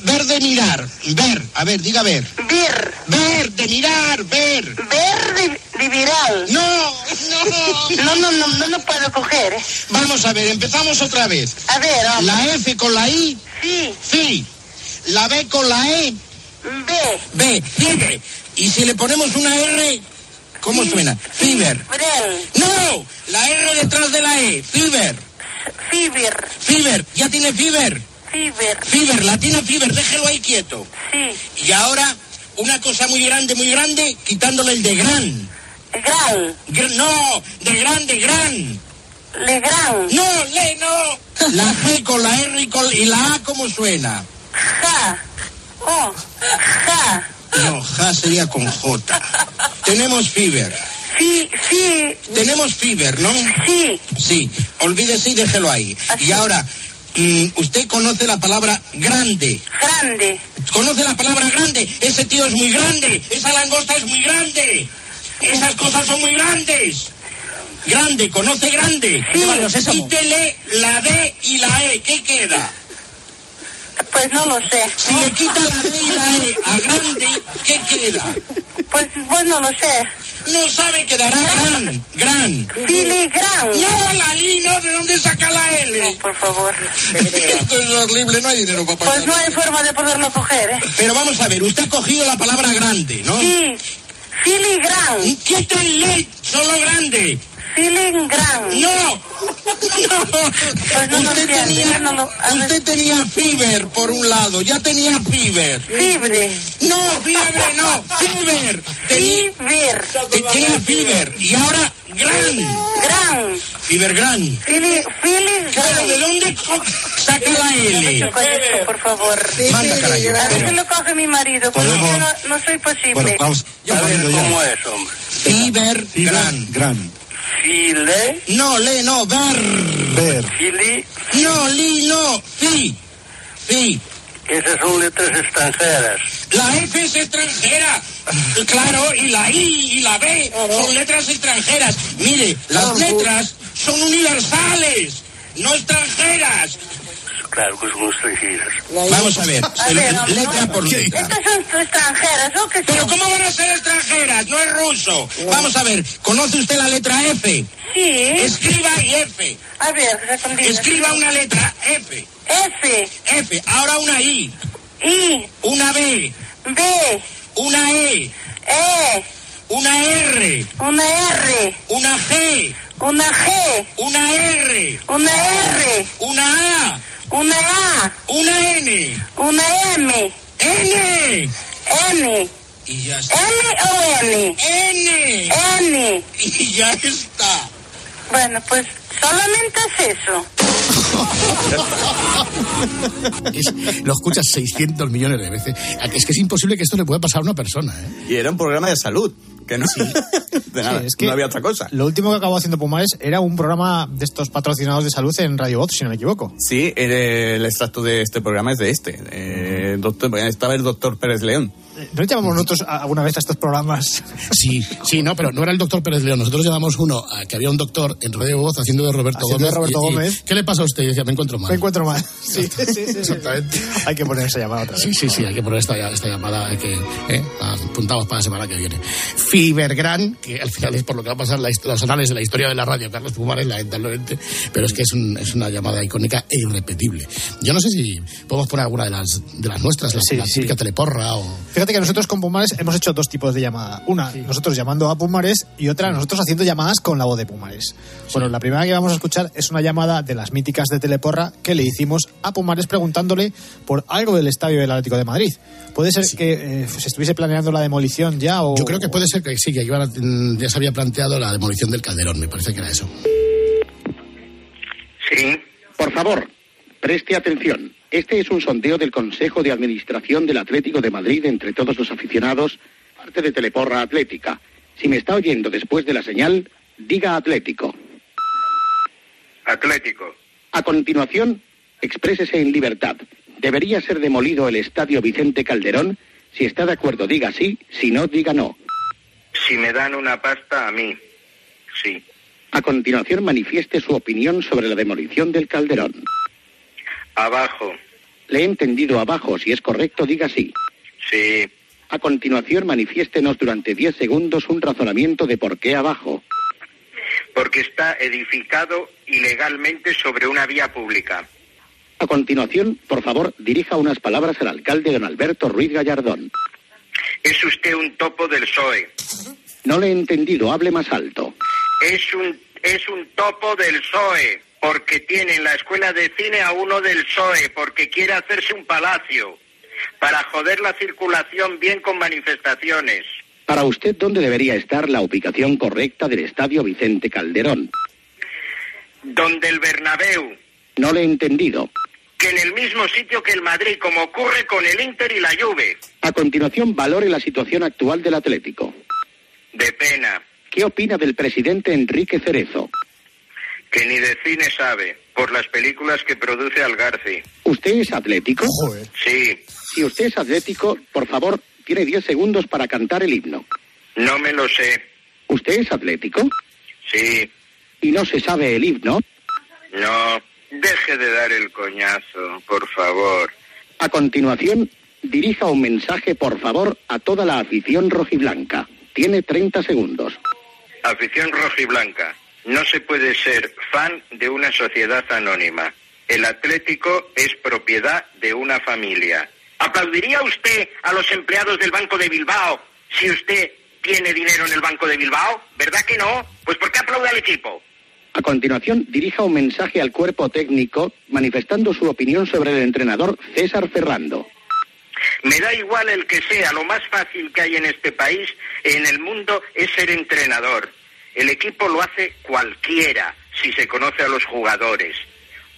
Ver de mirar, ver, a ver, diga ver. Ver. Ver, de mirar, ver. Ver de, de viral. No, no. No, no, no, no lo puedo coger. ¿eh? Vamos a ver, empezamos otra vez. A ver, vamos. La F con la I. Sí. Sí. La B con la E. B. B, fibre. Y si le ponemos una R, ¿cómo suena? Fiber. No, la R detrás de la E. Fiber. Fiber. Fiber, ya tiene fiber. Fiber. Fiber, la tiene fiber, déjelo ahí quieto. Sí. Y ahora, una cosa muy grande, muy grande, quitándole el de gran. Gran. Gr- no, de grande, gran. Le gran. No, le, no. La G con la R y, con- y la A, ¿cómo suena? Ja. Oh. Ja. No, ja sería con J. Tenemos fiber. Sí, sí. Tenemos fiber, ¿no? Sí. Sí, olvídese y déjelo ahí. Y ahora, mm, usted conoce la palabra grande. Grande. ¿Conoce la palabra grande? Ese tío es muy grande. Esa langosta es muy grande. Esas cosas son muy grandes. Grande, conoce grande. Quítele la D y la E. ¿Qué queda? Pues no lo sé. Si le quita la E a grande, ¿qué queda? Pues, pues no lo sé. No sabe, quedará gran, gran. Filigran. No, la I, no, ¿de dónde saca la L? No, por favor. Esto es horrible, no hay dinero para pagar. Pues no hay forma de poderlo coger, ¿eh? Pero vamos a ver, usted ha cogido la palabra grande, ¿no? Sí. Filigran. Quítenle solo grande. Filigran. No. Pues no lo usted, tenía, no lo- usted tenía fiber por un lado, ya tenía fiber. Fibre. No, fiebre no, fiber. Tenía, Fiber. te- tenía fiber y ahora gran. Gran. Fiber gran. Filigran. ¿de dónde co- saca la L? Esto, por favor. Manda carajo. A ver si lo coge mi marido, porque Podemos- yo no, no soy posible. Bueno, vamos. A ver, ¿cómo es, hombre? Fiber gran. Gran. File. No, le, no, ver. Ver. Fili. No, li, no, fi. Fi. Esas son letras extranjeras. La F es extranjera. Claro, y la I y la B son letras extranjeras. Mire, las letras son universales, no extranjeras. Claro que son extranjeras. Vamos a ver, A ver, letra por letra. Estas son extranjeras, ¿no? Que Pero? ¿cómo van a ser extranjeras? No es ruso. Vamos a ver, ¿conoce usted la letra F? Sí. Escriba y F. A ver, respondí. Escriba una letra F. F. F. Ahora una I. I. Una B. B. Una E. E. Una R. Una R. Una G. Una G. Una R. Una R. Una A. Una A. Una N. Una M. N. N. Y ya está. ¿M o N? N. N. Y ya está. Bueno, pues solamente es eso. Es- lo escuchas 600 millones de veces. Es que es imposible que esto le pueda pasar a una persona. ¿eh? Y era un programa de salud, que no, de nada, Sí, es que no había otra cosa. Lo último que acabó haciendo Pumares era un programa de estos patrocinados de salud en Radio Voz, si no me equivoco. Sí, el, el extracto de este programa es de este. Eh, doctor, estaba el doctor Pérez León. ¿No llamamos nosotros alguna vez a estos programas? Sí, sí, no, pero no era el doctor Pérez León. Nosotros llamamos uno a que había un doctor en Radio Voz haciendo de Roberto Haciendo de Gómez. Roberto y- y, Gómez. ¿Qué le pasa a usted? Y decía, me encuentro mal. Me encuentro mal. Sí, sí, sí, sí. Exactamente. Hay que poner esa llamada otra vez. Sí, sí, sí, hay que poner esta, esta llamada, hay que eh, apuntamos para la semana que viene. Fibergran, que al final es por lo que va a pasar la, los anales de la historia de la radio, Carlos Pumares, lamentablemente, pero es que es, un- es una llamada icónica e irrepetible. Yo no sé si podemos poner alguna de las, de las nuestras, la, Sí, la sí. típica teleporra o... Fíjate que nosotros con Pumares hemos hecho dos tipos de llamada. Una, nosotros llamando a Pumares y otra, nosotros haciendo llamadas con la voz de Pumares. Bueno, la primera que vamos a escuchar es una llamada de las míticas de Teleporra que le hicimos a Pumares preguntándole por algo del estadio del Atlético de Madrid. ¿Puede ser que eh, se estuviese planeando la demolición ya o...? Yo creo que puede ser que sí, que mm, ya se había planteado la demolición del Calderón, me parece que era eso. Sí. Por favor, preste atención. Este es un sondeo del Consejo de Administración del Atlético de Madrid entre todos los aficionados, parte de Teleporra Atlética. Si me está oyendo después de la señal, diga Atlético. Atlético. A continuación, exprésese en libertad. ¿Debería ser demolido el Estadio Vicente Calderón? Si está de acuerdo, diga sí. Si no, diga no. Si me dan una pasta a mí, sí. A continuación, manifieste su opinión sobre la demolición del Calderón. Abajo, Le he entendido abajo. Si es correcto, diga sí. sí. A continuación, manifiéstenos durante 10 segundos un razonamiento de por qué abajo. Porque está edificado ilegalmente sobre una vía pública. A continuación, por favor, dirija unas palabras al alcalde don Alberto Ruiz Gallardón. Es usted un topo del PSOE. No le he entendido, hable más alto. Es un, es un topo del PSOE. Porque tiene en la escuela de cine a uno del PSOE. Porque quiere hacerse un palacio. Para joder la circulación bien con manifestaciones. Para usted, ¿dónde debería estar la ubicación correcta del estadio Vicente Calderón? Donde el Bernabéu. No le he entendido. Que en el mismo sitio que el Madrid, como ocurre con el Inter y la Juve. A continuación, valore la situación actual del Atlético. De pena. ¿Qué opina del presidente Enrique Cerezo? Que ni de cine sabe. Por las películas que produce Algarci. ¿Usted es atlético? Sí. Si usted es atlético, por favor, tiene 10 segundos para cantar el himno. No me lo sé. ¿Usted es atlético? Sí. ¿Y no se sabe el himno? No. Deje de dar el coñazo, por favor. A continuación, dirija un mensaje, por favor, a toda la afición rojiblanca. Tiene 30 segundos. Afición rojiblanca. No se puede ser fan de una sociedad anónima. El Atlético es propiedad de una familia. ¿Aplaudiría usted a los empleados del Banco de Bilbao si usted tiene dinero en el Banco de Bilbao? ¿Verdad que no? Pues ¿por qué aplaude al equipo? A continuación, dirija un mensaje al cuerpo técnico manifestando su opinión sobre el entrenador César Ferrando. Me da igual el que sea, lo más fácil que hay en este país, en el mundo, es ser entrenador. El equipo lo hace cualquiera, si se conoce a los jugadores.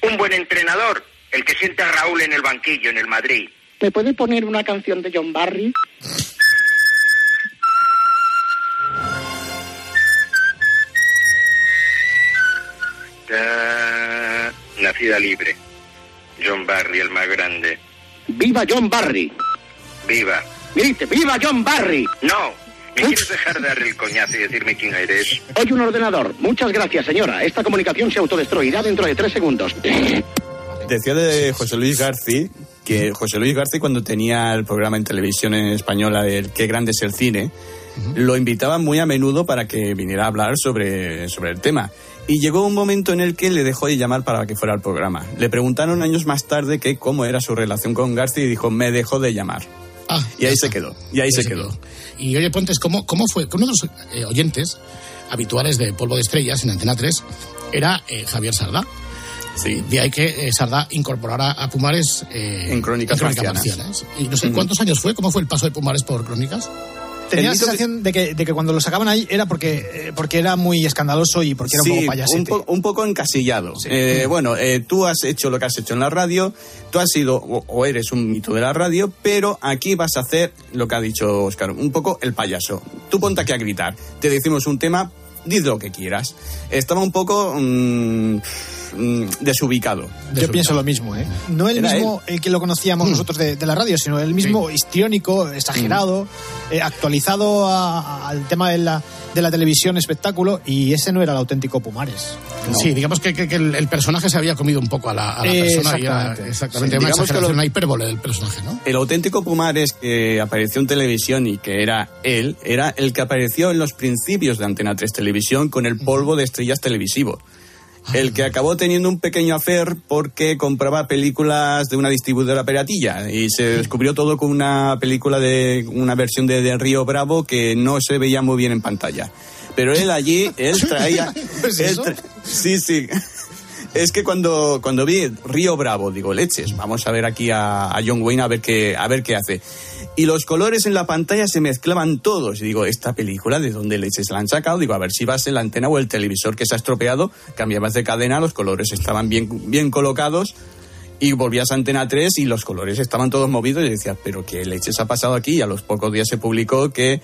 Un buen entrenador, el que siente a Raúl en el banquillo en el Madrid. ¿Me puede poner una canción de John Barry? Nacida libre. John Barry, el más grande. ¡Viva John Barry! Viva. Grite, ¡viva John Barry! No. ¿Me quieres dejar de dar el coñazo y decirme quién eres? Hoy un ordenador. Muchas gracias, señora. Esta comunicación se autodestruirá dentro de tres segundos. Decía de José Luis García que José Luis García cuando tenía el programa en televisión en española de Qué grande es el cine, lo invitaba muy a menudo para que viniera a hablar sobre, sobre el tema. Y llegó un momento en el que le dejó de llamar para que fuera al programa. Le preguntaron años más tarde que cómo era su relación con García y dijo, me dejó de llamar. Ah, y ahí se quedó. Y ahí se quedó. Y oye, Pontes, ¿cómo, cómo fue? Que uno de los eh, oyentes habituales de Polvo de Estrellas en Antena 3 era eh, Javier Sardá. Sí. De ahí que eh, Sardá incorporara a Pumares eh, En Crónicas Marcianas. Marcianas. Y no sé cuántos años fue, ¿cómo fue el paso de Pumares por Crónicas? Tenía la sensación de que, de que cuando lo sacaban ahí era porque, eh, porque era muy escandaloso y porque era un poco payasete. un, po- un poco encasillado. Eh, bueno, eh, tú has hecho lo que has hecho en la radio, tú has sido o, o eres un mito de la radio, pero aquí vas a hacer lo que ha dicho Oscar, un poco el payaso. Tú ponte aquí a gritar, te decimos un tema, diz lo que quieras. Estaba un poco mm, mm, desubicado. Yo pienso lo mismo, ¿eh? No el Era mismo el que lo conocíamos nosotros de, de la radio, sino el mismo histriónico, exagerado, eh, actualizado a- a- al tema de la, de la televisión espectáculo, y ese no era el auténtico Pumares. Sí, digamos que, que- que el, el personaje se había comido un poco a la, a la Eh, persona. y era exactamente. exactamente Sí, una digamos que exageración, lo- una hipérbole del personaje, ¿no? El auténtico Pumares que apareció en televisión y que era él, era el que apareció en los principios de Antena 3 Televisión con el polvo de estrellas televisivo. El que acabó teniendo un pequeño afer porque compraba películas de una distribuidora piratilla y se descubrió todo con una película de una versión de, de Río Bravo que no se veía muy bien en pantalla. Pero él allí, él traía... ¿Es él eso? tra- sí, sí. Es que cuando, cuando vi Río Bravo, digo, leches, vamos a ver aquí a, a John Wayne a ver, qué, a ver qué hace. Y los colores en la pantalla se mezclaban todos. Y digo, ¿esta película de dónde leches la han sacado? Digo, a ver si vas en la antena o el televisor que se ha estropeado, cambiabas de cadena, los colores estaban bien, bien colocados. Y volvías a Antena 3 y los colores estaban todos movidos y decías, pero ¿qué leches ha pasado aquí? Y a los pocos días se publicó que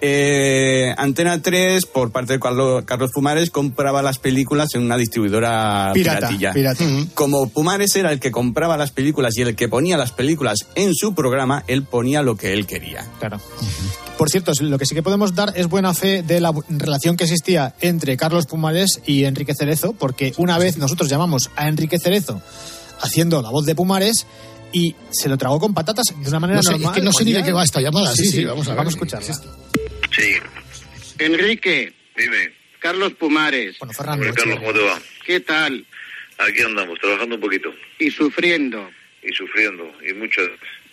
eh, Antena 3, por parte de Carlos, Carlos Pumares, compraba las películas en una distribuidora Pirata, piratilla. pirata. Como Pumares era el que compraba las películas y el que ponía las películas en su programa, él ponía lo que él quería. Claro. Por cierto, lo que sí que podemos dar es buena fe de la relación que existía entre Carlos Pumares y Enrique Cerezo, porque una vez nosotros llamamos a Enrique Cerezo haciendo la voz de Pumares y se lo tragó con patatas de una manera No sé, normal. es que no sé ni de qué va esta llamada. Sí, sí, vamos a ver. Vamos a escucharla. Sí, Enrique, dime. Carlos Pumares. Bueno, Fernando. Hombre, Carlos, ¿cómo te va? ¿Qué tal? Aquí andamos, trabajando un poquito. Y sufriendo. Y sufriendo, y mucho.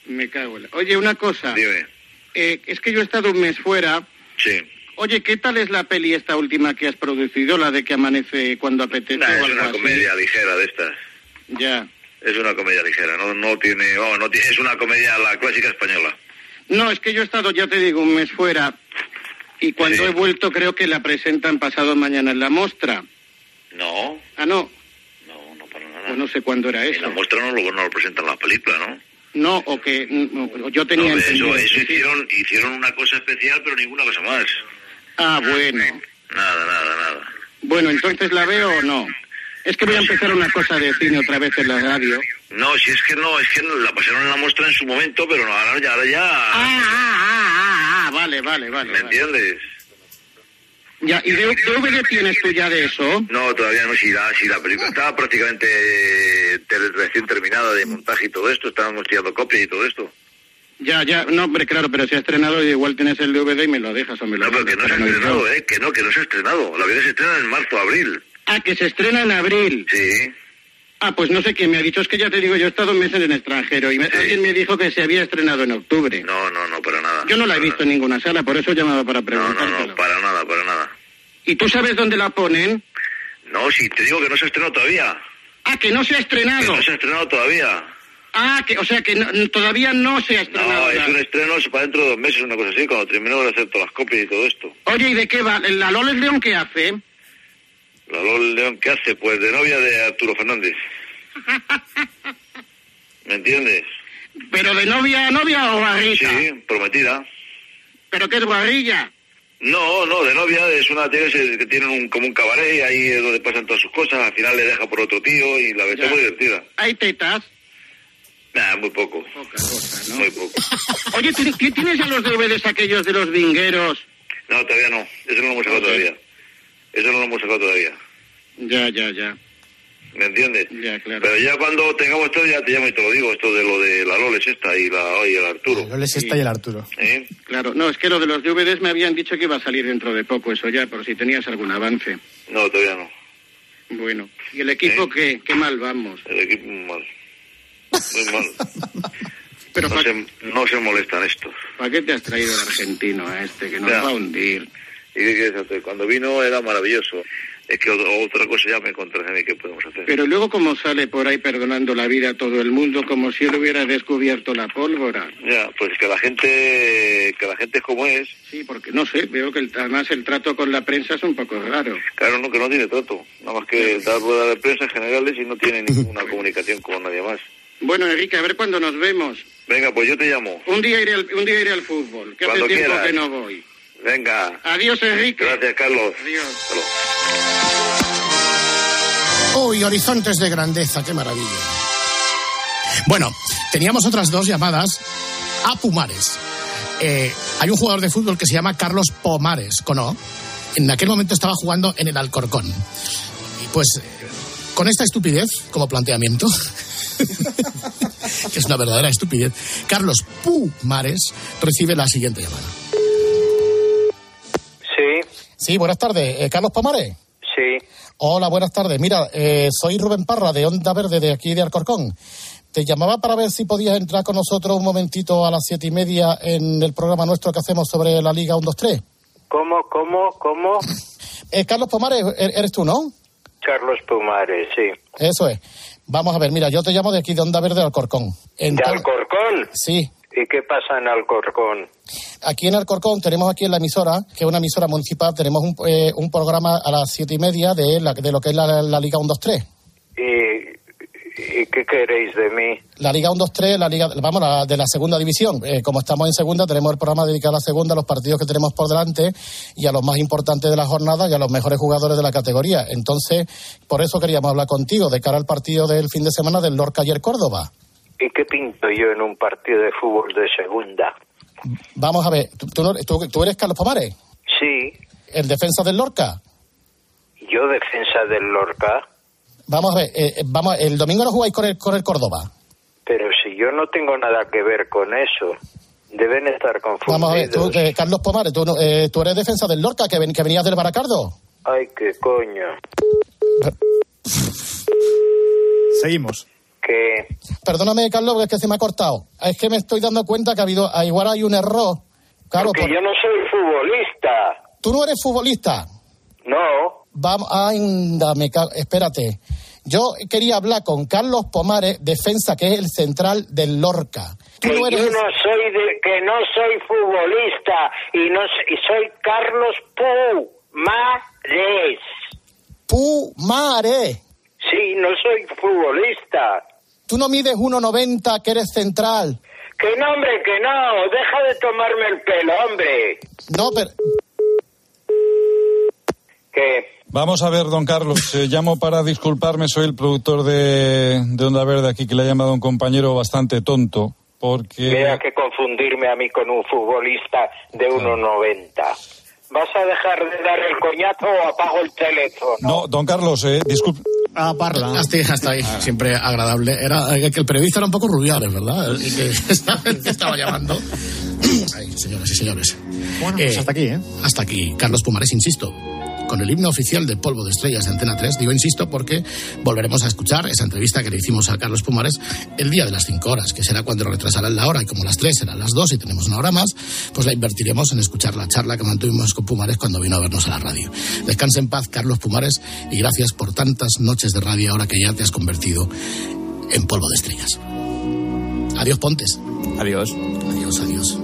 Me cago en la... Oye, una cosa. Dime. Eh, es que yo he estado un mes fuera. Sí. Oye, ¿qué tal es la peli esta última que has producido, la de que amanece cuando apetece Nah, o es una así? comedia ligera de estas. Ya. Es una comedia ligera, no, no tiene, vamos, no tiene, es una comedia la clásica española. No, es que yo he estado, ya te digo, un mes fuera. Y cuando he vuelto creo que la presentan pasado mañana en la mostra. No, Ah, no. no, no para nada. Pues no sé cuándo era En la eso. muestra no lo, no lo presentan la película, ¿no? No, o que no, yo tenía No, eso, eso hicieron, hicieron una cosa especial, pero ninguna cosa más. Ah, bueno. Nada, nada, nada. Bueno, entonces la veo o no. Es que voy a empezar una cosa de cine otra vez en la radio. No, si es que no, es que la pasaron en la muestra en su momento, pero no, ahora ya, ahora ya. Ah, ah, ah, ah, ah, vale, vale, vale. ¿Me entiendes? Ya, ¿y de- DVD tienes tú ya de eso? No, todavía no, si la, si la película estaba prácticamente recién terminada de montaje y todo esto, estábamos tirando copias y todo esto. Ya, ya, no, hombre, claro, pero si ha estrenado igual tienes el DVD y me lo dejas o me lo No, pero que no se ha estrenado. ¿eh? Que no, que no se ha estrenado. La vida se estrena en marzo, abril. Ah, que se estrena en abril. Sí. Ah, pues no sé quién me ha dicho, es que ya te digo, yo he estado meses en el extranjero y me- alguien me dijo que se había estrenado en octubre. No, no, no, para nada. Yo no la he visto en ninguna sala, por eso llamaba para No, no, preguntártelo. no, para nada, para nada. ¿Y tú sabes dónde la ponen? No, si te digo que no se ha estrenado todavía. Ah, que no se ha Que estrenado. no se ha estrenado todavía. Ah, que, o sea, que no- todavía no se ha estrenado. No, es un estreno es para dentro de dos meses, una cosa así, cuando terminó de hacer todas las copias y todo esto. Oye, ¿y de qué va? ¿La Loles León qué hace? León, ¿qué hace? Pues de novia de Arturo Fernández. ¿Me entiendes? ¿Pero de novia a novia o barrita? Sí, prometida. ¿Pero qué es barrilla? No, no, de novia es una tía que, tienen un, como un cabaret, ahí es donde pasan todas sus cosas, al final le deja por otro tío y la ves Ya. muy divertida. ¿Hay tetas? Nah, muy poco. Poca cosa, ¿no? Muy poco. Oye, ¿ti- ti- ¿tienes ya los DVDs aquellos de los vingueros? No, todavía no. Eso no lo hemos sacado todavía. Eso no lo hemos sacado todavía. Ya, ya, ya. ¿Me entiendes? Ya, claro. Pero ya cuando tengamos todo, ya te llamo y te lo digo, esto de lo de la Loles esta y, la, y el Arturo. No les está y el Arturo. ¿Eh? Claro, no, es que lo de los DVDs me habían dicho que iba a salir dentro de poco, eso ya, por si tenías algún avance. No, todavía no. Bueno, ¿y el equipo qué? ¿Qué mal vamos? El equipo muy mal. Muy mal. Pero no, se, no se molestan estos. ¿Para qué te has traído el argentino a este que nos Ya. va a hundir? ¿Y qué quieres hacer? Cuando vino era maravilloso. Es que otra cosa ya me encontré a mí que podemos hacer. Pero luego como sale por ahí perdonando la vida a todo el mundo como si él hubiera descubierto la pólvora. Ya, pues que la gente, que la gente es como es. Sí, porque no sé, veo que el- además el trato con la prensa es un poco raro. Claro, no, que no tiene trato. Nada más que dar rueda de prensa generales y no tiene ninguna comunicación con nadie más. Bueno, Enrique, a ver cuándo nos vemos. Venga, pues yo te llamo. Un día iré al, un día iré al fútbol, que Cuando hace tiempo quieras. que no voy. Venga. Adiós, Enrique. Gracias, Carlos. Adiós. Uy, horizontes de grandeza, qué maravilla. Bueno, teníamos otras dos llamadas a Pumares. Eh, hay un jugador de fútbol que se llama Carlos Pomares, ¿cono? En aquel momento estaba jugando en el Alcorcón. Y pues, eh, con esta estupidez como planteamiento, que es una verdadera estupidez, Carlos Pumares recibe la siguiente llamada. Sí, buenas tardes. Eh, Carlos Pomares. sí. Hola, buenas tardes. Mira, eh, soy Rubén Parra de Onda Verde de aquí de Alcorcón. Te llamaba para ver si podías entrar con nosotros un momentito a las siete y media en el programa nuestro que hacemos sobre la Liga 1-2-3. ¿Cómo, cómo, cómo? Eh, Carlos Pomares, er- eres tú, ¿no? Carlos Pumares, sí. Eso es. Vamos a ver, mira, yo te llamo de aquí de Onda Verde de Alcorcón. ¿De Alcorcón? Sí. ¿Y qué pasa en Alcorcón? Aquí en Alcorcón tenemos aquí en la emisora, que es una emisora municipal, tenemos un, eh, un programa a las siete y media de, la- de lo que es la, la Liga 1-2-3. ¿Y, ¿Y qué queréis de mí? La Liga 1-2-3, la Liga, vamos, la de la segunda división. Eh, como estamos en segunda, tenemos el programa dedicado a la segunda, a los partidos que tenemos por delante y a los más importantes de la jornada y a los mejores jugadores de la categoría. Entonces, por eso queríamos hablar contigo de cara al partido del fin de semana del Lorca ayer Córdoba. ¿Y qué pinto yo en un partido de fútbol de segunda? Vamos a ver, ¿tú, tú, no- tú- tú eres Carlos Pomares? Sí, ¿El defensa del Lorca? yo defensa del Lorca, Vamos a ver, eh, eh, vamos, el domingo no jugáis con el, con el Córdoba. pero si yo no tengo nada que ver con eso, deben estar confundidos. Vamos a ver, tú, eh, Carlos Pomares, tú, no- eh, tú eres defensa del Lorca, que, ven- que venías del Baracardo. Ay, qué coño. Seguimos. Que Perdóname, Carlos, es que se me ha cortado. Es que me estoy dando cuenta que ha habido, igual hay un error. Claro, porque por- yo no soy futbolista. tú no eres futbolista. No, Vamos, anda, me ca- espérate. Yo quería hablar con Carlos Pomares, defensa, que es el central del Lorca. Tú que no eres yo no soy de, que no soy futbolista y no y soy Carlos Pumares. Pumares. Sí, no soy futbolista. Tú no mides 1,90, que eres central. Que no, hombre, que no. Deja de tomarme el pelo, hombre. No, pero... Que Vamos a ver, don Carlos, eh, llamo para disculparme, soy el productor de, de Onda Verde aquí, que le ha llamado a un compañero bastante tonto, porque... vea que confundirme a mí con un futbolista de 1,90. ¿Vas a dejar de dar el coñazo o apago el teléfono? No, don Carlos, eh, disculpe... Ah, parla. Hasta, hasta ahí, siempre agradable. Era eh, que el periodista era un poco rubiales, ¿verdad? El que estaba, llamando. Ay, señoras y señores. Bueno, pues Eh, hasta aquí, ¿eh? Hasta aquí, Carlos Pumares, insisto. Con el himno oficial de Polvo de Estrellas de Antena 3, digo insisto porque volveremos a escuchar esa entrevista que le hicimos a Carlos Pumares el día de las 5 horas, que será cuando lo retrasarán la hora, y como las 3 serán las 2 y tenemos una hora más, pues la invertiremos en escuchar la charla que mantuvimos con Pumares cuando vino a vernos a la radio. Descanse en paz, Carlos Pumares, y gracias por tantas noches de radio ahora que ya te has convertido en polvo de estrellas. Adiós, Pontes. Adiós. Adiós, adiós.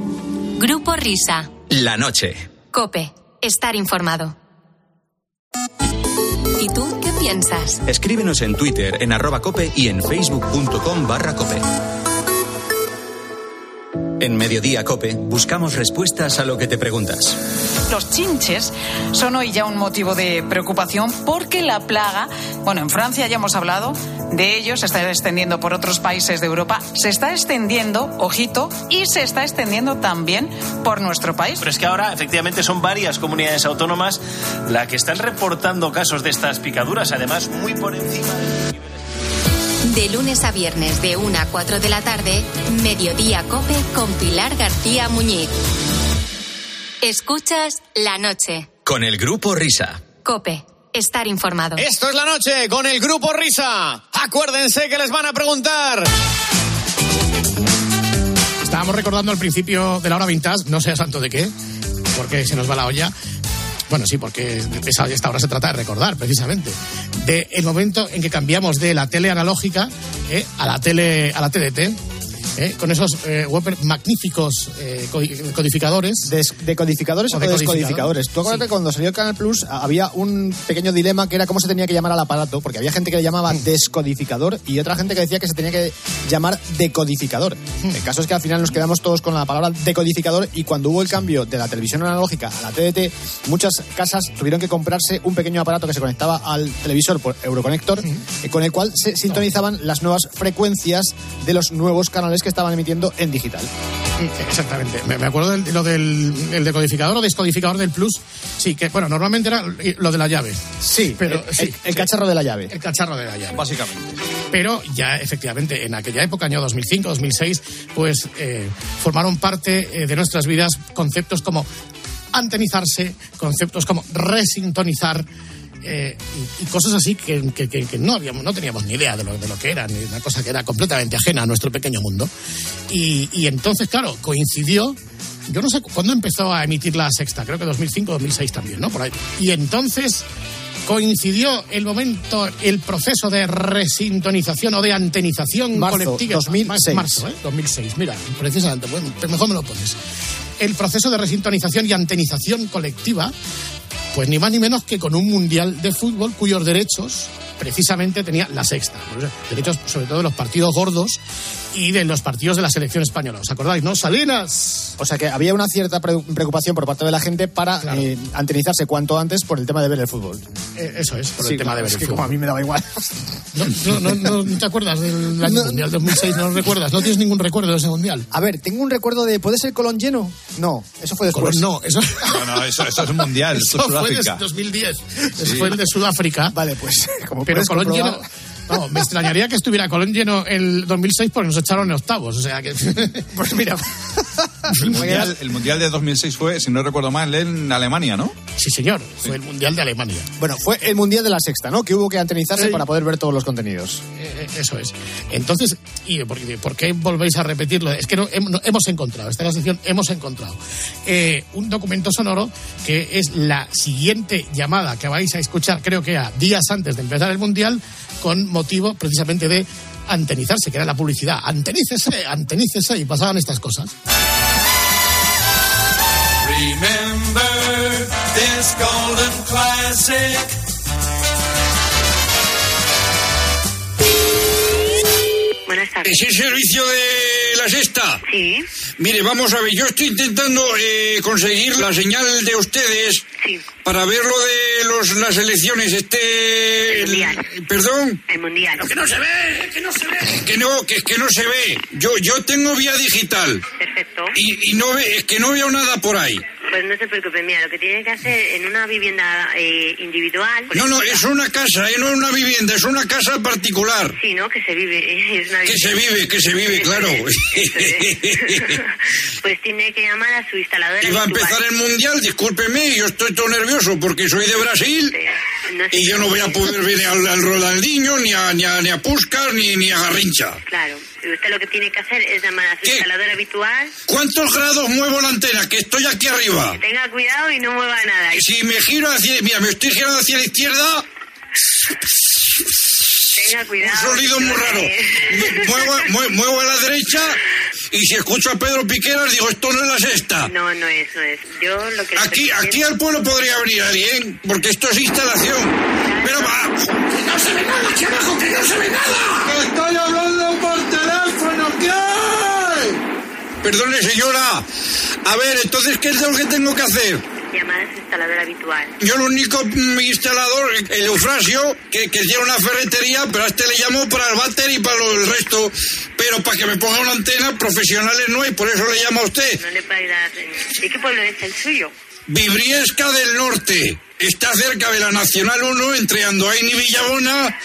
Grupo Risa. La noche. Cope. Estar informado. ¿Y tú qué piensas? Escríbenos en Twitter en arroba cope y en facebook.com barra cope. En Mediodía Cope buscamos respuestas a lo que te preguntas. Los chinches son hoy ya un motivo de preocupación porque la plaga, bueno, en Francia ya hemos hablado de ellos, se está extendiendo por otros países de Europa, se está extendiendo, ojito, y se está extendiendo también por nuestro país. Pero es que ahora, efectivamente, son varias comunidades autónomas las que están reportando casos de estas picaduras, además muy por encima. De lunes a viernes de 1 a 4 de la tarde, Mediodía Cope con Pilar García Muñiz. Escuchas la noche. Con el grupo Risa. Cope. Estar informado. Esto es la noche con el grupo Risa. Acuérdense que les van a preguntar. Estábamos recordando al principio de la hora vintage, no sé a santo de qué, porque se nos va la olla. Bueno, sí, porque esta hora se trata de recordar, precisamente. De el momento en que cambiamos de la tele analógica eh, a la tele a la TDT. Eh, con esos eh, magníficos eh, codi- codificadores. ¿Decodificadores o, O no decodificador. descodificadores? Tú acuérdate cuando salió Canal Plus había un pequeño dilema que era cómo se tenía que llamar al aparato, porque había gente que le llamaba Mm. descodificador y otra gente que decía que se tenía que llamar decodificador. Mm. El caso es que al final nos quedamos todos con la palabra decodificador y cuando hubo el cambio de la televisión analógica a la TDT, muchas casas tuvieron que comprarse un pequeño aparato que se conectaba al televisor por Euroconector, Mm. eh, con el cual se sintonizaban las nuevas frecuencias de los nuevos canales que estaban emitiendo en digital. Exactamente. Me, me acuerdo de lo del el decodificador o descodificador del Plus. Sí, que bueno, normalmente era lo de la llave. Sí, pero el- sí, el- el cacharro de la llave. El cacharro de la llave. Básicamente. Pero ya efectivamente en aquella época, año 2005, 2006, pues eh, formaron parte eh, de nuestras vidas conceptos como antenizarse, conceptos como resintonizar. Eh, y, cosas así que, que- que- que no habíamos, no teníamos ni idea de lo, de lo que era, ni una cosa que era completamente ajena a nuestro pequeño mundo. Y, y entonces, claro, coincidió, yo no sé cuándo empezó a emitir la sexta, creo que 2005, 2006 también, ¿no? Por ahí. Y entonces coincidió el momento, el proceso de resintonización o de antenización Marzo, colectiva. 2006. Marzo, ¿eh? 2006, mira, precisamente, bueno, pero mejor me lo pones. El proceso de resintonización y antenización colectiva, pues ni más ni menos que con un mundial de fútbol cuyos derechos precisamente tenía la sexta. Derechos sobre todo de los partidos gordos y de los partidos de la selección española. ¿Os acordáis, no? Salinas. O sea que había una cierta pre- preocupación por parte de la gente para eh, antenizarse cuanto antes por el tema de ver el fútbol. Eh, eso es, por Sí, el tema de ver es el que fútbol. como a mí me daba igual. No, no, no, no, ¿no te acuerdas del año Mundial 2006? ¿No lo recuerdas? ¿No tienes ningún recuerdo de ese Mundial? A ver, tengo un recuerdo de. ¿Puede ser Colón lleno? No, eso fue después. Colón no, eso, No, no, eso, eso es un mundial, eso es fue de Sudáfrica. 2010. Eso Sí. fue el de Sudáfrica. Vale, pues como Pero Colón comprobar- lleno... No, me extrañaría que estuviera Colón lleno el 2006 porque nos echaron en octavos. O sea que... Pues mira. El mundial, el mundial de 2006 fue, si no recuerdo mal, en Alemania, ¿no? Sí, señor. Fue el Mundial de Alemania. Bueno, fue el mundial de la sexta, ¿no? Que hubo que antenizarse Sí. para poder ver todos los contenidos. Eh, eh, Eso es. Entonces, ¿y por, qué- por qué volvéis a repetirlo? Es que no, hem- no- hemos encontrado, esta es la sección, hemos encontrado eh, un documento sonoro que es la siguiente llamada que vais a escuchar, creo que a días antes de empezar el Mundial, con motivo precisamente de antenizarse, que era la publicidad. Antenícese, antenícese, y pasaban estas cosas. Remember this golden classic. Buenas tardes. ¿Es el servicio de la sexta? Sí. Mire, vamos a ver, yo estoy intentando eh, conseguir la señal de ustedes para ver lo de los, las elecciones. Este. el- ¿Perdón? El mundial. que no se ve, que no se ve. Que no, que es que no se ve. Yo, yo tengo vía digital. Perfecto. Y, y no ve, es que no veo nada por ahí. Pues no se preocupe, mira, lo que tiene que hacer en una vivienda eh, individual. No, no, es una casa, eh, no es una vivienda, es una casa particular. Sí, ¿no? Que se vive. Es una Que se vive, que se vive, claro. Pues tiene que llamar a su instaladora. Y va a empezar el mundial, discúlpeme, yo estoy todo nervioso porque soy de Brasil No sé y yo no voy a poder ver al, al Ronaldinho, ni a, ni a, ni a Puskás, ni, ni a Garrincha. Claro. Usted lo que tiene que hacer es llamar a su instaladora habitual. ¿Cuántos grados muevo la antena? Que estoy aquí arriba. Tenga cuidado y no mueva nada. Si me giro hacia... Mira, me estoy girando hacia la izquierda, Tenga cuidado. un sonido muy raro. Muevo, mue- muevo a la derecha y si escucho a Pedro Piqueras digo, esto no es la sexta. No, no es, no es. Yo lo que... Aquí, aquí al pueblo podría venir alguien, porque esto es instalación. Pero va. ¡No se ve nada aquí abajo, que no se ve nada! Perdone, señora. A ver, entonces, ¿qué es lo que tengo que hacer? Llamar a su instaladora habitual. Yo el único instalador, el Eufrasio, que, que tiene una ferretería, pero a este le llamo para el váter y para lo- el resto. Pero para que me ponga una antena, profesionales no hay, por eso le llamo a usted. No le puedo ayudar. ¿De qué pueblo es el suyo? Vibriesca del Norte. Está cerca de la Nacional 1, entre Andoain y Villabona.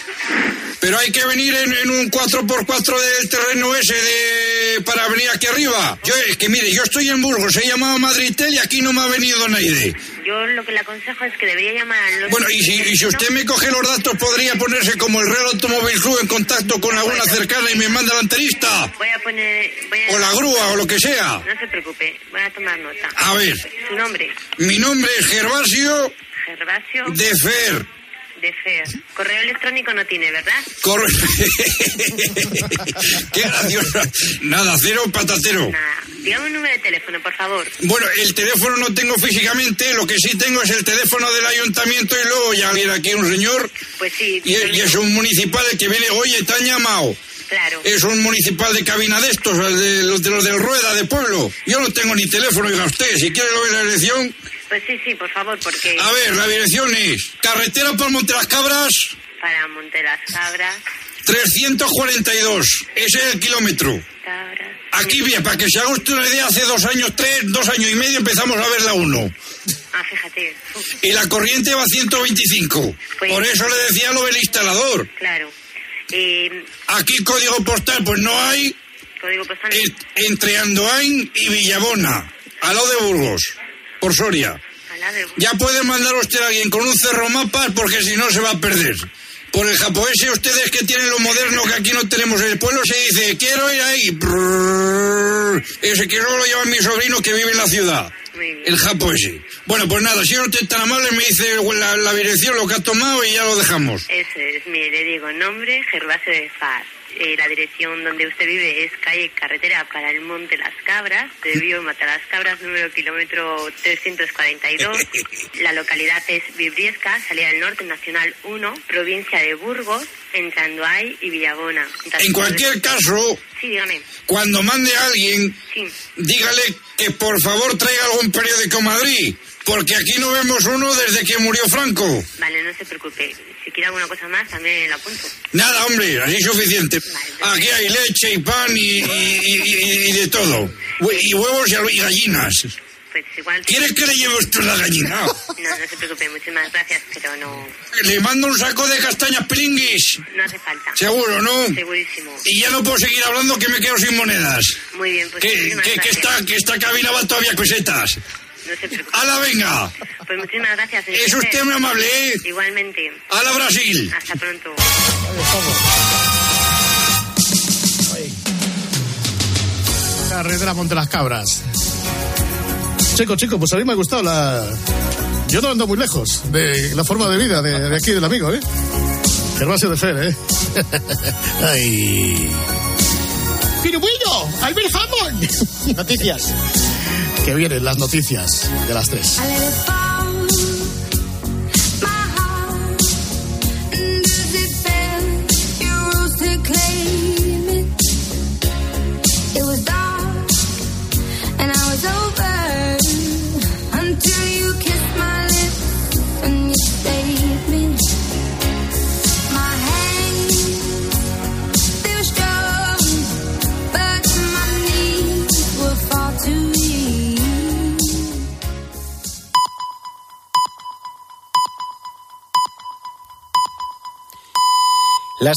Pero hay que venir en, en un 4x4 del terreno ese de para venir aquí arriba. Yo, es que mire, yo estoy en Burgos, he llamado a Madridtel y aquí no me ha venido nadie. Yo lo que le aconsejo es que debería llamar a los... Bueno, y si, y si usted me coge los datos, podría ponerse como el Real Automóvil Club en contacto con alguna cercana y me manda al antenista. Voy a poner... Voy a... O la grúa, o lo que sea. No se preocupe, voy a tomar nota. A ver. Su nombre, Mi nombre es Gervasio Gervasio de Fer. De Fer. Correo electrónico no tiene, ¿verdad? Corre. Qué graciosa. Nada, cero patatero. Nada. Dígame un número de teléfono, por favor. Bueno, el teléfono no tengo físicamente, lo que sí tengo es el teléfono del ayuntamiento y luego ya viene aquí un señor Pues sí. y, y es un municipal el que viene, oye, te han llamado. Claro. Es un municipal de cabina de estos, de los de los del Rueda de Pueblo. Yo no tengo ni teléfono, oiga usted, si quiere lo de la dirección. Pues sí, sí, por favor, porque... A ver, la dirección es carretera por Monte las Cabras, Para Monte las Cabras, 342. Ese es el kilómetro. Cabras... Aquí bien, para que se haga usted una idea, hace dos años, tres, dos años y medio empezamos a ver la 1. Ah, fíjate. Y la corriente va a 125. Pues- Por eso le decía lo del instalador. claro. Eh, Aquí código postal, pues no hay código postal... entre Andoain y Villabona, al lado de Burgos, por Soria. Ya puede mandar usted a alguien con un cerro mapas porque si no se va a perder. Por el japonés, ustedes que tienen lo moderno que aquí no tenemos en el pueblo, se dice, quiero ir ahí. Ese que solo lo lleva mi sobrino que vive en la ciudad. El japo ese. Bueno, pues nada, si no te tan amable, me dice la, dirección, lo que ha tomado y ya lo dejamos. Ese es, mire, le digo, nombre, Gervasio de Faz. Eh, la dirección donde usted vive es calle Carretera para el Monte Las Cabras, de Matar las Cabras, número kilómetro 342. La localidad es Vibriesca, salida del norte, Nacional 1, provincia de Burgos, entre Andoay y Villabona. En cualquier caso, Sí, dígame. cuando mande a alguien, Sí. dígale que por favor traiga algún periódico a Madrid, porque aquí no vemos uno desde que murió Franco. Vale, no se preocupe. Si quiere alguna cosa más, también la apunto. Nada, hombre, así es suficiente. Aquí hay leche y pan y, y- y- y de todo. Y huevos y, al- y gallinas. Pues igual... ¿Quieres que le lleve usted la gallina? No, no se preocupe. Muchísimas gracias, pero no, Le mando un saco de castañas pringuis. no hace falta. Seguro, ¿no? Segurísimo. Y ya no puedo seguir hablando que me quedo sin monedas. Muy bien, pues Que, que, que esta, que esta cabina va todavía pesetas. No se preocupe. ¡Hala, venga! Pues muchísimas gracias. señor Es usted muy amable, ¿eh? Igualmente. ¡Hala, Brasil! Hasta pronto. Carretera Monte las Cabras. Chico, chico, pues a mí me ha gustado la. Yo no ando muy lejos de la forma de vida de, de aquí del amigo, ¿eh? Gervasio de Fer, ¿eh? Ay. ¡Pero bueno! ¡Albert Hammond! Noticias que vienen las noticias de las 3. and I was over